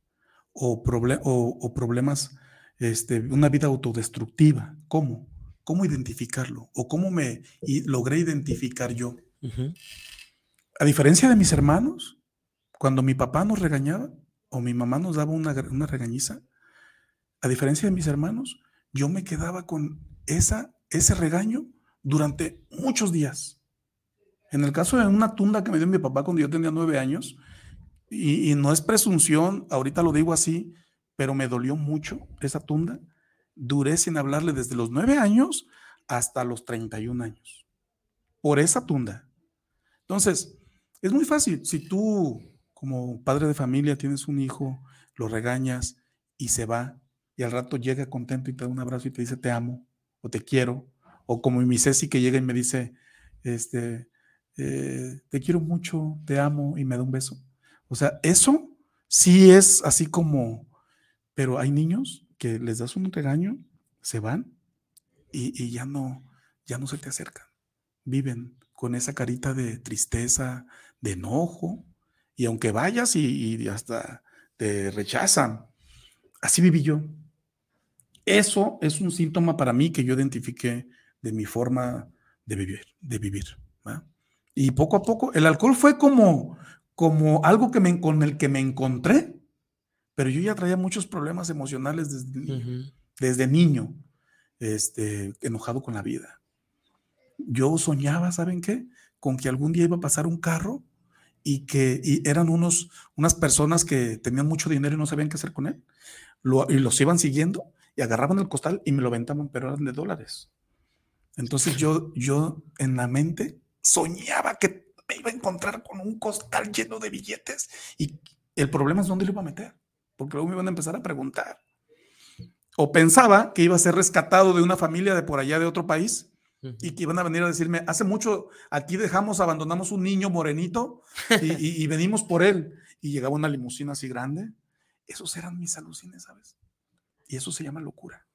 O, o, problemas, este, una vida autodestructiva. ¿Cómo? ¿Cómo identificarlo? ¿O cómo me logré identificar yo? A diferencia de mis hermanos, cuando mi papá nos regañaba o mi mamá nos daba una, una regañiza, a diferencia de mis hermanos, yo me quedaba con esa, ese regaño durante muchos días. En el caso de una tunda que me dio mi papá cuando yo tenía nueve años, y, no es presunción, ahorita lo digo así, pero me dolió mucho esa tunda. Duré sin hablarle desde los nueve años hasta los 31 años. Por esa tunda. Entonces, es muy fácil. Si tú, como padre de familia, tienes un hijo, lo regañas y se va, y al rato llega contento y te da un abrazo y te dice te amo o te quiero, o como mi Ceci que llega y me dice, este, eh, te quiero mucho, te amo y me da un beso. O sea, eso sí es así como, pero hay niños que les das un regaño, se van y, ya no, ya no se te acercan. Viven con esa carita de tristeza, de enojo, y aunque vayas y, y hasta te rechazan, así viví yo. Eso es un síntoma para mí que yo identifiqué de mi forma de vivir, de vivir. Y poco a poco, el alcohol fue como, como algo que me, con el que me encontré, pero yo ya traía muchos problemas emocionales desde, desde niño, este, enojado con la vida. Yo soñaba, ¿saben qué? Con que algún día iba a pasar un carro y que eran unos, unas personas que tenían mucho dinero y no sabían qué hacer con él. y los iban siguiendo y agarraban el costal y me lo ventaban, pero eran de dólares. Entonces yo, yo en la mente soñaba que me iba a encontrar con un costal lleno de billetes y el problema es dónde lo iba a meter, porque luego me iban a empezar a preguntar. O pensaba que iba a ser rescatado de una familia de por allá de otro país y que iban a venir a decirme, hace mucho aquí dejamos, abandonamos un niño morenito y, y venimos por él. Y llegaba una limusina así grande. Esos eran mis alucines, ¿sabes? Y eso se llama locura.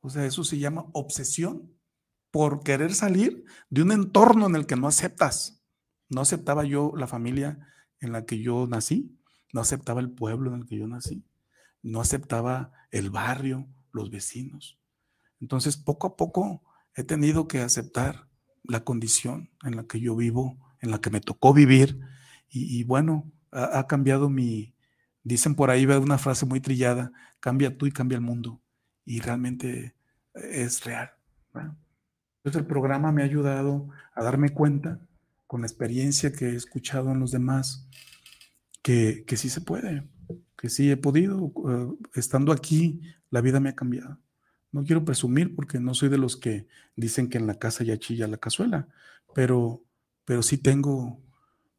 O sea, eso se llama obsesión por querer salir de un entorno en el que no aceptas. No aceptaba yo la familia en la que yo nací, no aceptaba el pueblo en el que yo nací, no aceptaba el barrio, los vecinos. Entonces, poco a poco he tenido que aceptar la condición en la que yo vivo, en la que me tocó vivir. Y, bueno, ha, cambiado mi, dicen por ahí, una frase muy trillada, cambia tú y cambia el mundo. Y realmente es real. Entonces el programa me ha ayudado a darme cuenta, con la experiencia que he escuchado en los demás, que, que sí se puede, que sí he podido. Eh, estando aquí, la vida me ha cambiado. No quiero presumir porque no soy de los que dicen que en la casa ya chilla la cazuela, pero, pero sí tengo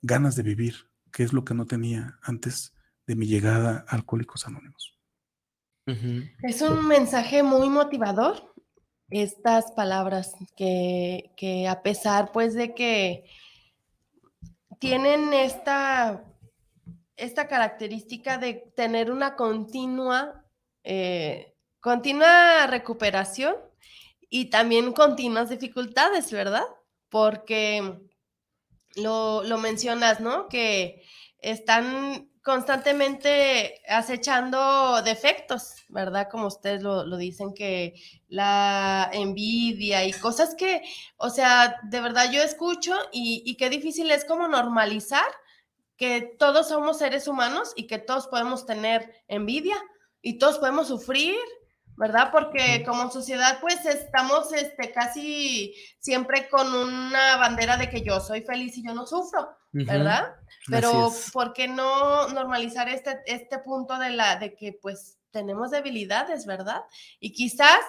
ganas de vivir, que es lo que no tenía antes de mi llegada a Alcohólicos Anónimos. Es un mensaje muy motivador estas palabras que, a pesar pues de que tienen esta, esta característica de tener una continua, eh, continua recuperación y también continuas dificultades, ¿verdad? Porque lo, lo mencionas, ¿no? Que están constantemente acechando defectos, ¿verdad? Como ustedes lo, dicen, que la envidia y cosas que, o sea, de verdad yo escucho y, qué difícil es como normalizar que todos somos seres humanos y que todos podemos tener envidia y todos podemos sufrir, ¿verdad? Porque como sociedad pues estamos este, casi siempre con una bandera de que yo soy feliz y yo no sufro, ¿verdad? Pero ¿por qué no normalizar este, este punto de, la, de que pues tenemos debilidades, ¿verdad? Y quizás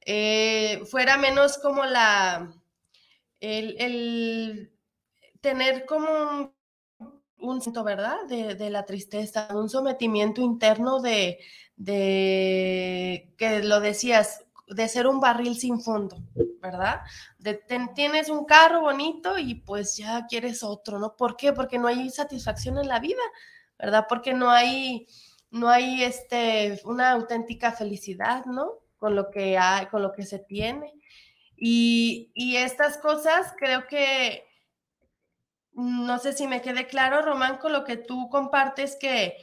eh, fuera menos como la, el, tener como un, un ¿verdad? De, de, la tristeza, un sometimiento interno de, de, que lo decías, de ser un barril sin fondo, ¿verdad? De, tienes un carro bonito y pues ya quieres otro, ¿no? ¿Por qué? Porque no hay satisfacción en la vida, ¿verdad? Porque no hay, no hay este, una auténtica felicidad, ¿no? Con lo que hay, con lo que se tiene. Y, y estas cosas creo que, no sé si me quede claro, Román, con lo que tú compartes, que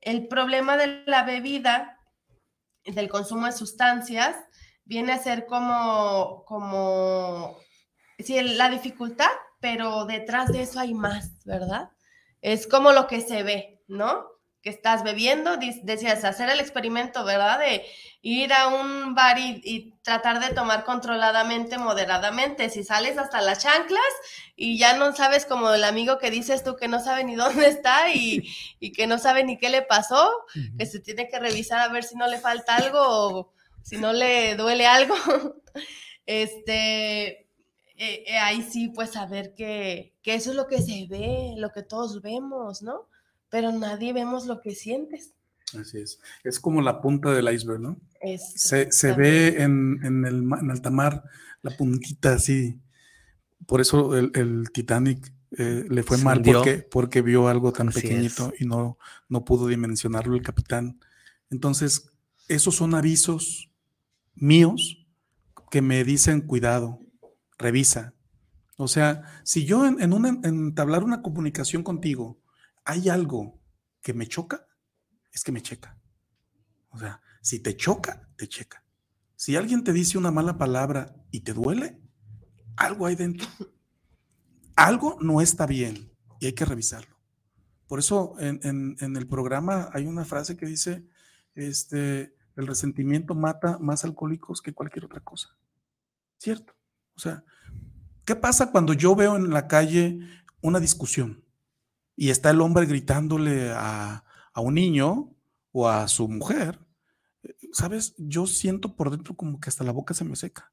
el problema de la bebida, del consumo de sustancias, viene a ser como, como, sí, la dificultad, pero detrás de eso hay más, ¿verdad? Es como lo que se ve, ¿no? Que estás bebiendo, decías, hacer el experimento, ¿verdad? De ir a un bar y, tratar de tomar controladamente, moderadamente. Si sales hasta las chanclas y ya no sabes como el amigo que dices tú que no sabe ni dónde está y, y que no sabe ni qué le pasó, que se tiene que revisar a ver si no le falta algo o si no le duele algo, este, eh, eh, ahí sí, pues saber que, que eso es lo que se ve, lo que todos vemos, ¿no? Pero nadie vemos lo que sientes. Así es. Es como la punta del iceberg, ¿no? Se, se ve en, en, el, en alta mar la puntita así. Por eso el, el Titanic eh, le fue mal porque, porque vio algo tan pequeñito y no, no pudo dimensionarlo el capitán. Entonces, esos son avisos míos que me dicen cuidado, revisa. O sea, si yo en, en entablar una comunicación contigo hay algo que me choca, es que me checa. O sea, si te choca, te checa. Si alguien te dice una mala palabra y te duele, algo hay dentro. Algo no está bien y hay que revisarlo. Por eso en, el programa hay una frase que dice, este, el resentimiento mata más alcohólicos que cualquier otra cosa. ¿Cierto? O sea, ¿qué pasa cuando yo veo en la calle una discusión y está el hombre gritándole a, un niño o a su mujer? ¿Sabes? Yo siento por dentro como que hasta la boca se me seca.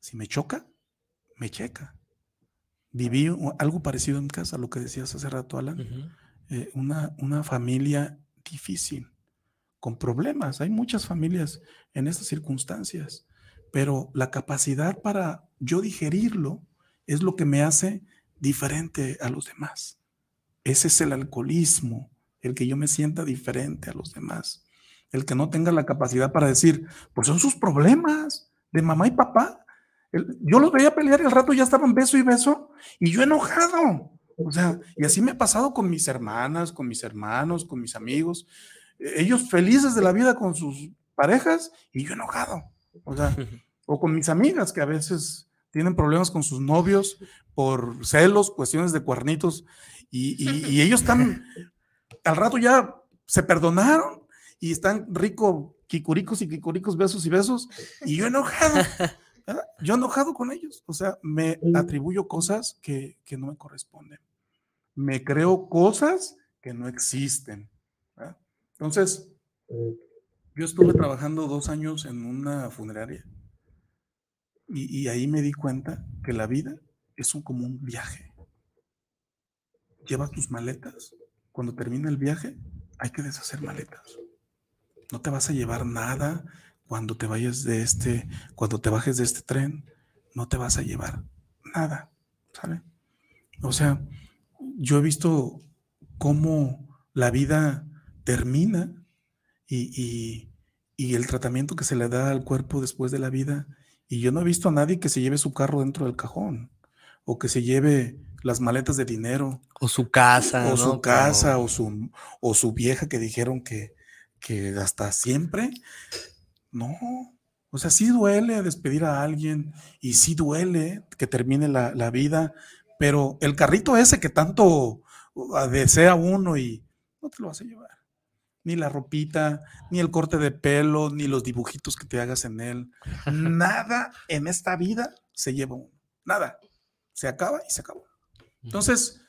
Si me choca, me checa. Viví algo parecido en casa, lo que decías hace rato, Alan. Eh, una, una familia difícil con problemas. Hay muchas familias en estas circunstancias, pero la capacidad para yo digerirlo es lo que me hace diferente a los demás. Ese es el alcoholismo, el que yo me sienta diferente a los demás, el que no tenga la capacidad para decir, pues son sus problemas de mamá y papá. yo los veía pelear y al rato ya estaban beso y beso y yo enojado. O sea, y así me ha pasado con mis hermanas, con mis hermanos, con mis amigos ellos felices de la vida con sus parejas y yo enojado. O sea, o con mis amigas que a veces tienen problemas con sus novios por celos, cuestiones de cuernitos, y, ellos están, al rato ya se perdonaron y están rico, kikuricos y kikuricos, besos y besos, y yo enojado, yo enojado con ellos, o sea, me atribuyo cosas que, que no me corresponden, me creo cosas que no existen. Entonces, yo estuve trabajando dos años en una funeraria y, ahí me di cuenta que la vida es un, como un viaje. Llevas tus maletas. Cuando termina el viaje, hay que deshacer maletas. No te vas a llevar nada cuando te vayas de este, cuando te bajes de este tren. No te vas a llevar nada, ¿sale? O sea, yo he visto cómo la vida termina y, el tratamiento que se le da al cuerpo después de la vida. Y yo no he visto a nadie que se lleve su carro dentro del cajón o que se lleve las maletas de dinero. O su casa. O su casa o, su, o su vieja que dijeron que, que hasta siempre. No. O sea, sí duele despedir a alguien y sí duele que termine la, la vida, pero el carrito ese que tanto uh, desea uno y no te lo vas a llevar ni la ropita, ni el corte de pelo, ni los dibujitos que te hagas en él. Nada en esta vida se lleva uno. Nada. Se acaba y se acabó. Entonces,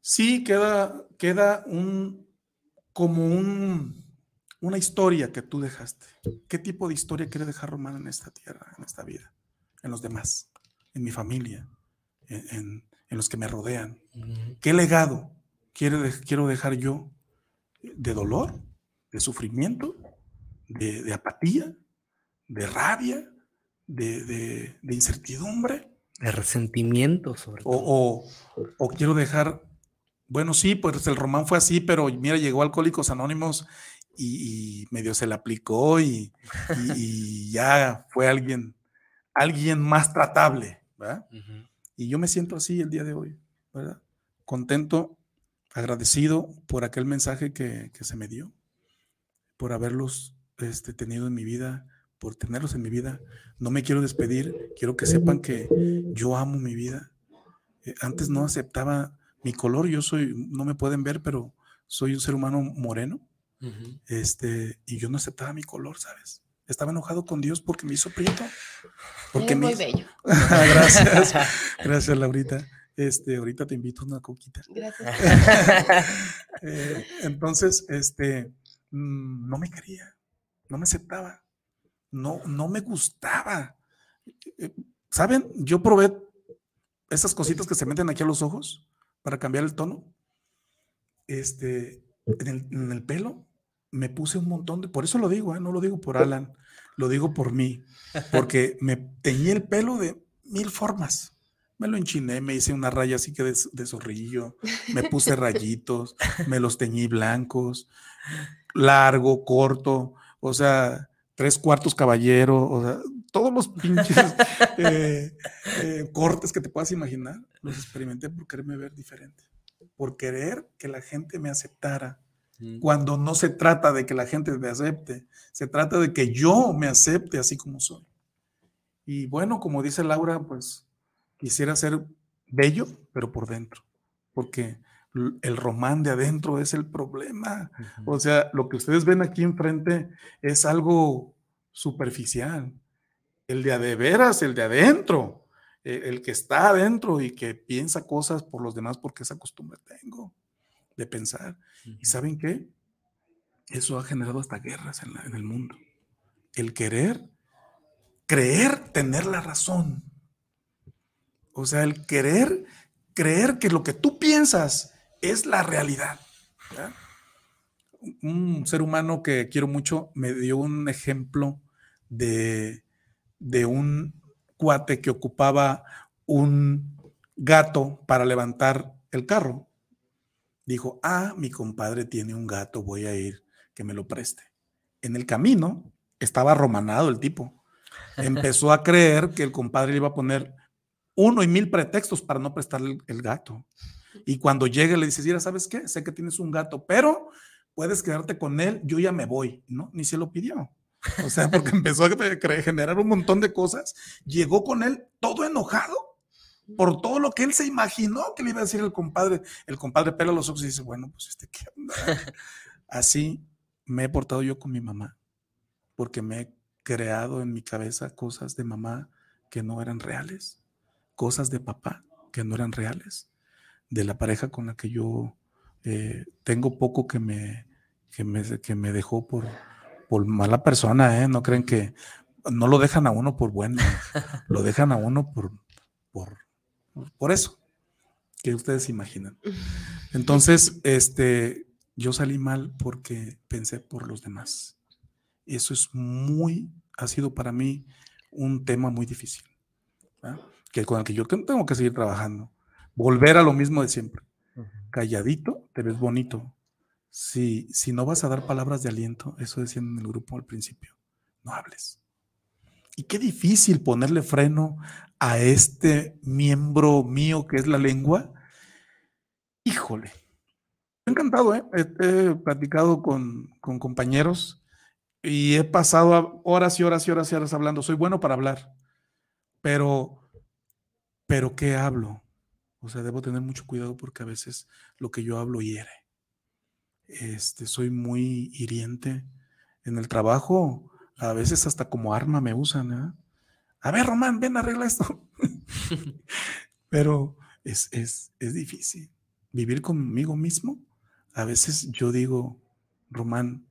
sí queda, queda un, como un, una historia que tú dejaste. ¿Qué tipo de historia quiere dejar Román en esta tierra, en esta vida, en los demás, en mi familia, en, los que me rodean? ¿Qué legado quiero dejar yo de dolor, de sufrimiento, de, apatía, de rabia, de, incertidumbre? De resentimiento, sobre todo. O, o quiero dejar bueno, sí, pues el román fue así, pero mira, llegó Alcohólicos Anónimos y, medio se le aplicó y, ya fue alguien, alguien más tratable, ¿verdad? Y yo me siento así el día de hoy, ¿verdad? Contento, agradecido por aquel mensaje que, se me dio, por haberlos este, tenido en mi vida, por tenerlos en mi vida. No me quiero despedir, quiero que sepan que yo amo mi vida. Eh, antes no aceptaba mi color, yo soy, no me pueden ver, pero soy un ser humano moreno este, y yo no aceptaba mi color, ¿sabes? Estaba enojado con Dios porque me hizo prieto. Porque muy bello. gracias, gracias, Laurita. Este, ahorita te invito a una coquita. Gracias. Eh, entonces, este, mm, no me quería, no me aceptaba, no, no me gustaba. Eh, ¿Saben? Yo probé esas cositas que se meten aquí a los ojos para cambiar el tono. Este, en el pelo, me puse un montón de, por eso lo digo, ¿eh? no lo digo por Alan, lo digo por mí, porque me teñí el pelo de mil formas. Me lo enchiné, me hice una raya así que de, zorrillo, me puse rayitos, me los teñí blancos, largo, corto, o sea, tres cuartos caballero, o sea, todos los pinches eh, eh, cortes que te puedas imaginar, los experimenté por quererme ver diferente, por querer que la gente me aceptara cuando no se trata de que la gente me acepte, se trata de que yo me acepte así como soy. Y bueno, como dice Laura, pues quisiera ser bello, pero por dentro, porque el román de adentro es el problema. O sea, lo que ustedes ven aquí enfrente es algo superficial. El de, de veras, el de adentro, el, el, que está adentro y que piensa cosas por los demás porque esa costumbre tengo de pensar. ¿Y saben qué? Eso ha generado hasta guerras en, en el mundo. El querer, creer tener la razón. O sea, el querer, creer que lo que tú piensas es la realidad. Un ser humano que quiero mucho me dio un ejemplo de, de un cuate que ocupaba un gato para levantar el carro dijo, ah, mi compadre tiene un gato, voy a ir, que me lo preste. En el camino estaba romanado el tipo. Empezó a creer que el compadre le iba a poner uno y mil pretextos para no prestarle el, gato. Y cuando llegue le dices, mira, ¿sabes qué? Sé que tienes un gato, pero puedes quedarte con él, yo ya me voy, ¿no? Ni se lo pidió. O sea, porque empezó a generar un montón de cosas, llegó con él todo enojado por todo lo que él se imaginó que le iba a decir el compadre. El compadre pela los ojos y dice, bueno, pues este, ¿qué onda? Así me he portado yo con mi mamá, porque me he creado en mi cabeza cosas de mamá que no eran reales, cosas de papá que no eran reales, de la pareja con la que yo eh, tengo poco que me, que me, que me dejó por, por mala persona, ¿eh? No creen que no lo dejan a uno por bueno, lo dejan a uno por, por por eso, que ustedes imaginan. Entonces, este, yo salí mal porque pensé por los demás. Eso es muy, ha sido para mí un tema muy difícil, que con el que yo tengo que seguir trabajando. Volver a lo mismo de siempre. Calladito, te ves bonito. Si, si no vas a dar palabras de aliento, eso decían en el grupo al principio, no hables. Y qué difícil ponerle freno a este miembro mío que es la lengua. Híjole. encantado, ¿eh? He, platicado con, compañeros y he pasado horas y horas y horas y horas hablando. Soy bueno para hablar, pero, pero ¿qué hablo? O sea, debo tener mucho cuidado porque a veces lo que yo hablo hiere. Este, soy muy hiriente en el trabajo a veces hasta como arma me usan. ¿eh? A ver, Román, ven, arregla esto. Pero es, es, es difícil. Vivir conmigo mismo, a veces yo digo, Román,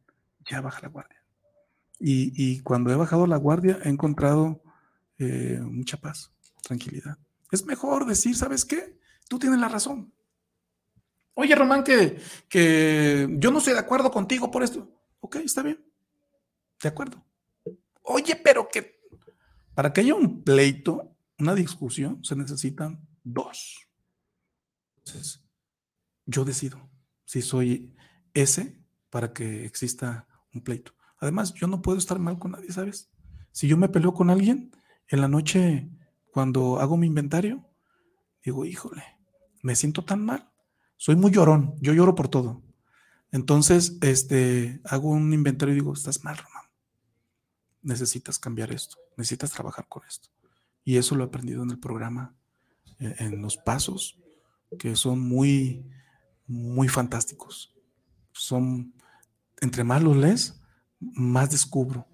ya baja la guardia. Y, cuando he bajado la guardia he encontrado eh, mucha paz, tranquilidad. Es mejor decir, ¿sabes qué? Tú tienes la razón. Oye, Román, que, que yo no estoy de acuerdo contigo por esto. Ok, está bien. De acuerdo. Oye, pero que para que haya un pleito, una discusión, se necesitan dos. Entonces, yo decido si soy ese para que exista un pleito. Además, yo no puedo estar mal con nadie, ¿sabes? Si yo me peleo con alguien, en la noche, cuando hago mi inventario, digo, híjole, me siento tan mal. Soy muy llorón, yo lloro por todo. Entonces, este, hago un inventario y digo, estás mal. Necesitas cambiar esto, necesitas trabajar con esto. Y eso lo he aprendido en el programa, e, en los pasos, que son muy, muy fantásticos. Son, entre más los lees, más descubro.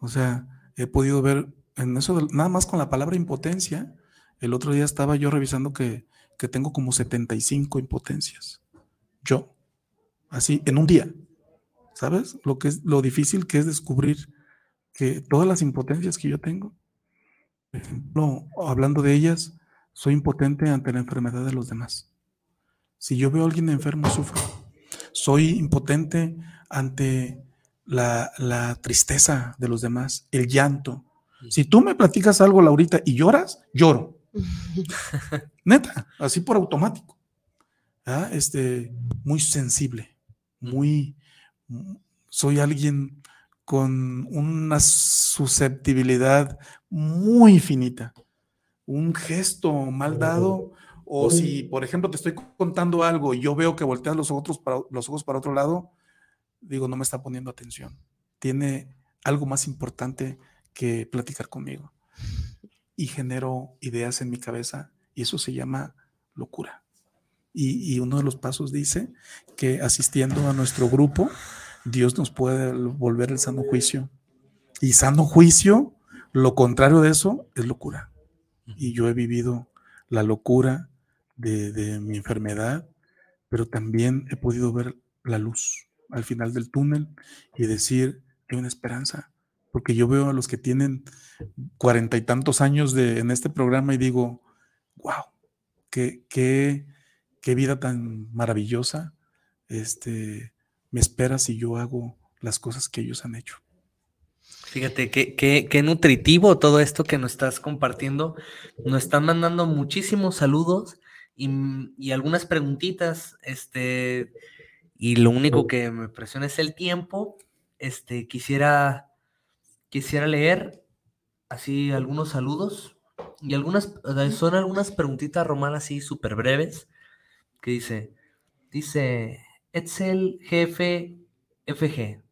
O sea, he podido ver en eso, nada más con la palabra impotencia, el otro día estaba yo revisando que, que tengo como 75 impotencias. Yo, así, en un día. ¿Sabes? Lo, que es, lo difícil que es descubrir que todas las impotencias que yo tengo, por ejemplo, hablando de ellas, soy impotente ante la enfermedad de los demás. Si yo veo a alguien enfermo, sufro. Soy impotente ante la, la tristeza de los demás, el llanto. Si tú me platicas algo, Laurita, y lloras, lloro. Neta, así por automático. ¿Ah? Este, muy sensible, muy, soy alguien con una susceptibilidad muy finita. Un gesto mal dado, o si, por ejemplo, te estoy contando algo y yo veo que volteas los ojos para, los ojos para otro lado, digo, no me está poniendo atención. Tiene algo más importante que platicar conmigo. Y genero ideas en mi cabeza y eso se llama locura. Y, uno de los pasos dice que asistiendo a nuestro grupo, Dios nos puede volver el sano juicio. Y sano juicio, lo contrario de eso, es locura. Y yo he vivido la locura de, de mi enfermedad, pero también he podido ver la luz al final del túnel y decir, hay una esperanza. Porque yo veo a los que tienen cuarenta y tantos años de, en este programa y digo, wow, qué, qué, qué vida tan maravillosa este, me espera si yo hago las cosas que ellos han hecho. Fíjate, qué, qué, qué, nutritivo todo esto que nos estás compartiendo. Nos están mandando muchísimos saludos y, y, algunas preguntitas. Este, y lo único que me presiona es el tiempo. Este, quisiera, quisiera leer así algunos saludos. Y algunas, son algunas preguntitas romanas así súper breves, que dice, dice, Etzel Jefe FG,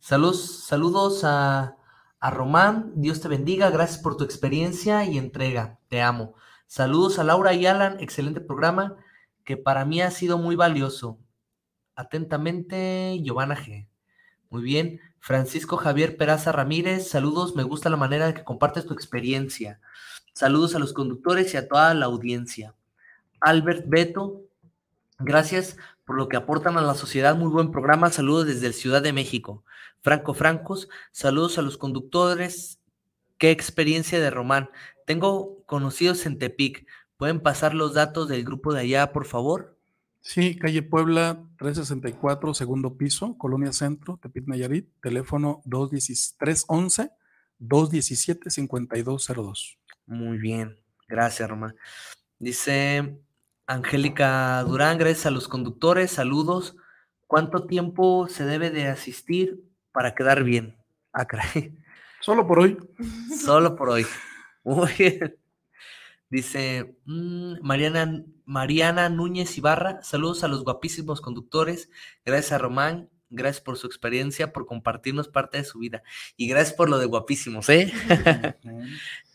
saludos, saludos a, a Román, Dios te bendiga, gracias por tu experiencia y entrega, te amo. Saludos a Laura y Alan, excelente programa, que para mí ha sido muy valioso. Atentamente, Giovanna G. Muy bien. Francisco Javier Peraza Ramírez, saludos, me gusta la manera de que compartes tu experiencia. Saludos a los conductores y a toda la audiencia. Albert Beto, gracias por lo que aportan a la sociedad. Muy buen programa. Saludos desde Ciudad de México. Franco Francos, saludos a los conductores. Qué experiencia de Román. Tengo conocidos en Tepic. ¿Pueden pasar los datos del grupo de allá, por favor? Sí, calle Puebla 364, segundo piso, Colonia Centro, Tepic Nayarit, teléfono 213 217 5202. Muy bien, gracias, Román. Dice Angélica Durán, gracias a los conductores, saludos. ¿Cuánto tiempo se debe de asistir para quedar bien? Ah, caray. Solo por hoy. Solo por hoy. Muy bien. Dice mm, Mariana, Mariana Núñez Ibarra, saludos a los guapísimos conductores. Gracias a Román, gracias por su experiencia, por compartirnos parte de su vida. Y gracias por lo de guapísimos, ¿eh?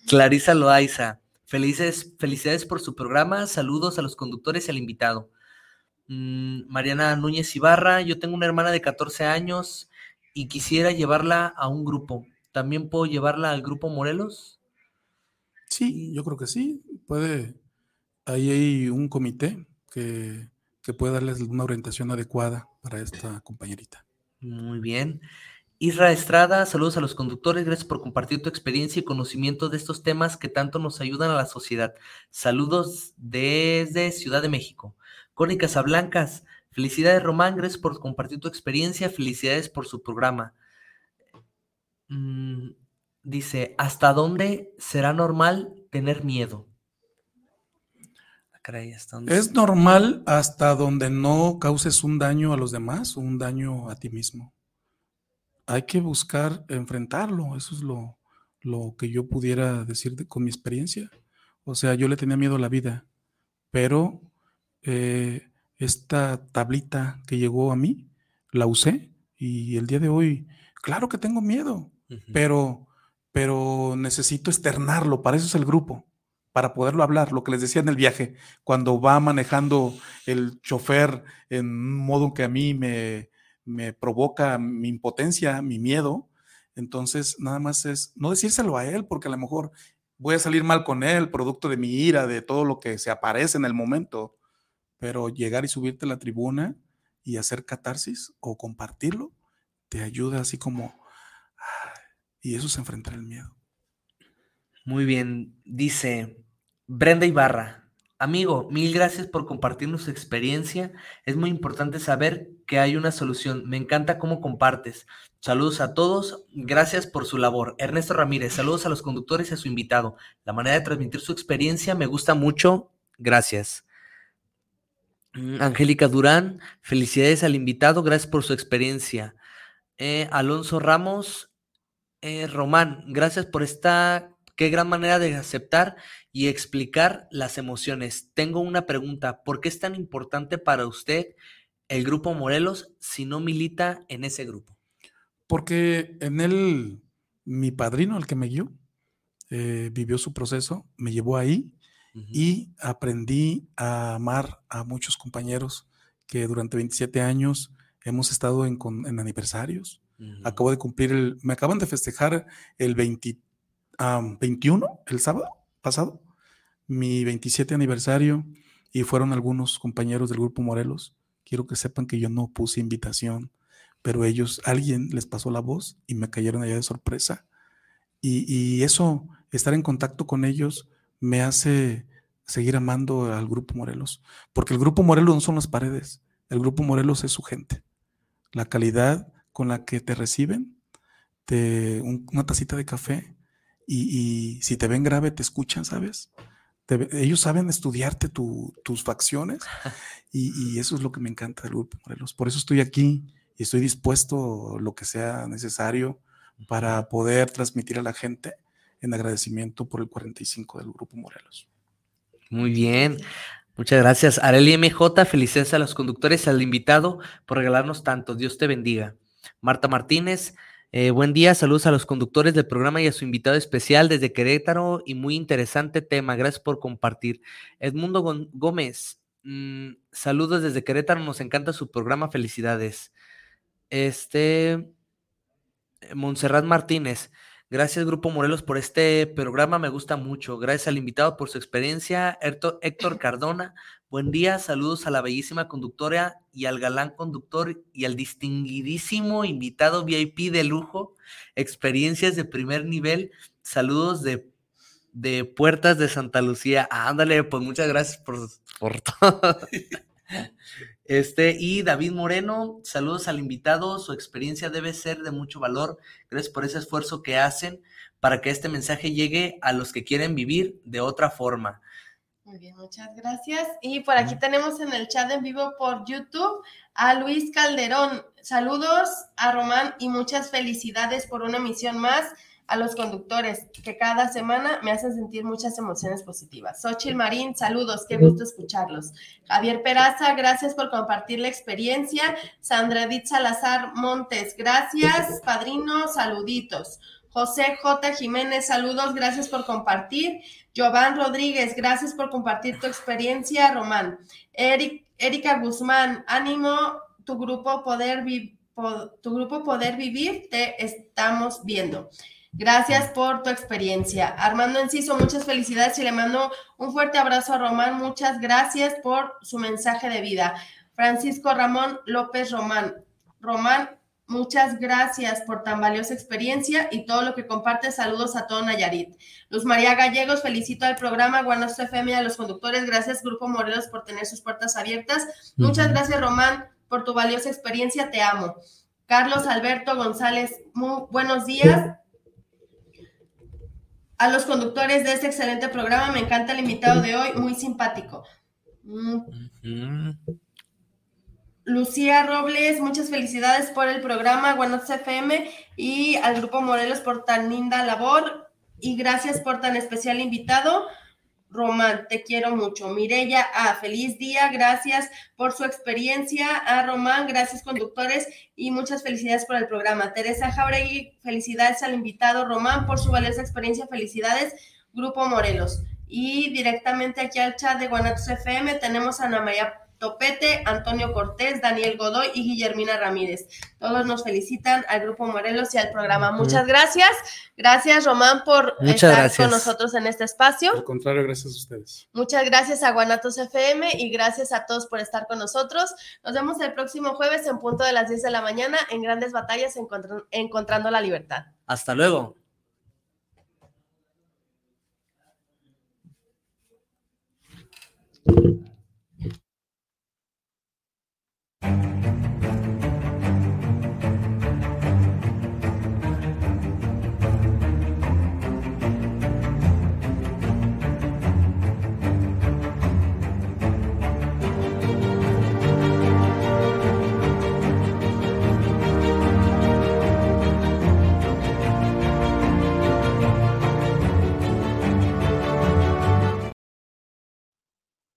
Clarisa Loaiza, felices, felicidades por su programa, saludos a los conductores y al invitado. Mm, Mariana Núñez Ibarra, yo tengo una hermana de 14 años y quisiera llevarla a un grupo. ¿También puedo llevarla al grupo Morelos? Sí, yo creo que sí. Puede, ahí hay un comité que, que puede darles una orientación adecuada para esta compañerita. Muy bien. Isra Estrada, saludos a los conductores, gracias por compartir tu experiencia y conocimiento de estos temas que tanto nos ayudan a la sociedad. Saludos desde Ciudad de México. Connie Casablancas, felicidades Román, gracias por compartir tu experiencia, felicidades por su programa. Mm, dice, ¿hasta dónde será normal tener miedo? Ah, es normal hasta donde no causes un daño a los demás o un daño a ti mismo hay que buscar enfrentarlo. Eso es lo, que yo pudiera decir con mi experiencia. O sea, yo le tenía miedo a la vida, pero eh, esta tablita que llegó a mí, la usé y el día de hoy, claro que tengo miedo, pero, pero necesito externarlo, para eso es el grupo, para poderlo hablar, lo que les decía en el viaje, cuando va manejando el chofer en un modo que a mí me, me provoca mi impotencia, mi miedo, entonces nada más es no decírselo a él, porque a lo mejor voy a salir mal con él, producto de mi ira, de todo lo que se aparece en el momento, pero llegar y subirte a la tribuna y hacer catarsis o compartirlo, te ayuda así como, y eso es enfrentar el miedo. Muy bien, dice Brenda Ibarra, Amigo, mil gracias por compartirnos su experiencia. Es muy importante saber que hay una solución. Me encanta cómo compartes. Saludos a todos. Gracias por su labor. Ernesto Ramírez, saludos a los conductores y a su invitado. La manera de transmitir su experiencia me gusta mucho. Gracias. Mm, Angélica Durán, felicidades al invitado. Gracias por su experiencia. Eh, Alonso Ramos, eh, Román, gracias por esta Qué gran manera de aceptar y explicar las emociones. Tengo una pregunta. ¿Por qué es tan importante para usted el grupo Morelos si no milita en ese grupo? Porque en él, mi padrino, el que me guió, eh, vivió su proceso, me llevó ahí y aprendí a amar a muchos compañeros que durante 27 años hemos estado en, aniversarios. Acabo de cumplir el, me acaban de festejar el 23 21, el sábado pasado, mi 27 aniversario, y fueron algunos compañeros del Grupo Morelos. Quiero que sepan que yo no puse invitación, pero ellos, alguien les pasó la voz y me cayeron allá de sorpresa. Y, eso, estar en contacto con ellos, me hace seguir amando al Grupo Morelos, porque el Grupo Morelos no son las paredes, el Grupo Morelos es su gente. La calidad con la que te reciben, de una tacita de café, y, si te ven grave, te escuchan, ¿sabes? Ellos saben estudiarte tus facciones y, eso es lo que me encanta del Grupo Morelos. Por eso estoy aquí y estoy dispuesto lo que sea necesario para poder transmitir a la gente en agradecimiento por el 45 del Grupo Morelos. Muy bien. Muchas gracias. Areli MJ, felicidades a los conductores, al invitado por regalarnos tanto. Dios te bendiga. Marta Martínez, eh, buen día, saludos a los conductores del programa y a su invitado especial desde Querétaro y muy interesante tema. Gracias por compartir. Edmundo Gómez, mm, saludos desde Querétaro, nos encanta su programa, felicidades. Este, Montserrat Martínez, Gracias, Grupo Morelos, por este programa. Me gusta mucho. Gracias al invitado por su experiencia. Héctor Cardona, buen día. Saludos a la bellísima conductora y al galán conductor y al distinguidísimo invitado VIP de lujo. Experiencias de primer nivel. Saludos de, de Puertas de Santa Lucía. ándale, pues muchas gracias por, por todo. Este, y David Moreno, saludos al invitado, su experiencia debe ser de mucho valor. Gracias por ese esfuerzo que hacen para que este mensaje llegue a los que quieren vivir de otra forma. Muy bien, muchas gracias. Y por aquí tenemos en el chat en vivo por YouTube a Luis Calderón. Saludos a Román y muchas felicidades por una misión más a los conductores que cada semana me hacen sentir muchas emociones positivas. Xochitl Marín, saludos, qué gusto escucharlos. Javier Peraza, gracias por compartir la experiencia. Sandra Edith Salazar Montes, gracias. Padrino, saluditos. José J. Jiménez, saludos, gracias por compartir. Jovan Rodríguez, gracias por compartir tu experiencia. Román. Eric, Erika Guzmán, ánimo, tu grupo Poder, tu grupo Poder Vivir, te estamos viendo. Gracias por tu experiencia. Armando Enciso, muchas felicidades y le mando un fuerte abrazo a Román. Muchas gracias por su mensaje de vida. Francisco Ramón López Román. Román, Muchas gracias por tan valiosa experiencia y todo lo que compartes. Saludos a todo Nayarit. Luz María Gallegos, felicito al programa Guanas FM y a los conductores. Gracias, Grupo Morelos, por tener sus puertas abiertas. Muchas gracias, Román, por tu valiosa experiencia. Te amo. Carlos Alberto González, muy buenos días. A los conductores de este excelente programa, me encanta el invitado de hoy, muy simpático. Mm. Lucía Robles, muchas felicidades por el programa Guanatos FM y al Grupo Morelos por tan linda labor y gracias por tan especial invitado. Román, te quiero mucho. Mirella A, feliz día, gracias por su experiencia. A Román, gracias conductores y muchas felicidades por el programa. Teresa Jauregui, felicidades al invitado Román por su valiosa experiencia, felicidades, Grupo Morelos. Y directamente aquí al chat de Guanatos FM tenemos a Ana María Topete, Antonio Cortés, Daniel Godoy y Guillermina Ramírez. Todos nos felicitan al Grupo Morelos y al programa. Muchas gracias. Gracias, Román, por estar con nosotros en este espacio. Al contrario, gracias a ustedes. Muchas gracias a Guanatos FM y gracias a todos por estar con nosotros. Nos vemos el próximo jueves en punto de las 10 de la mañana en Grandes Batallas Encontrando la Libertad. Hasta luego.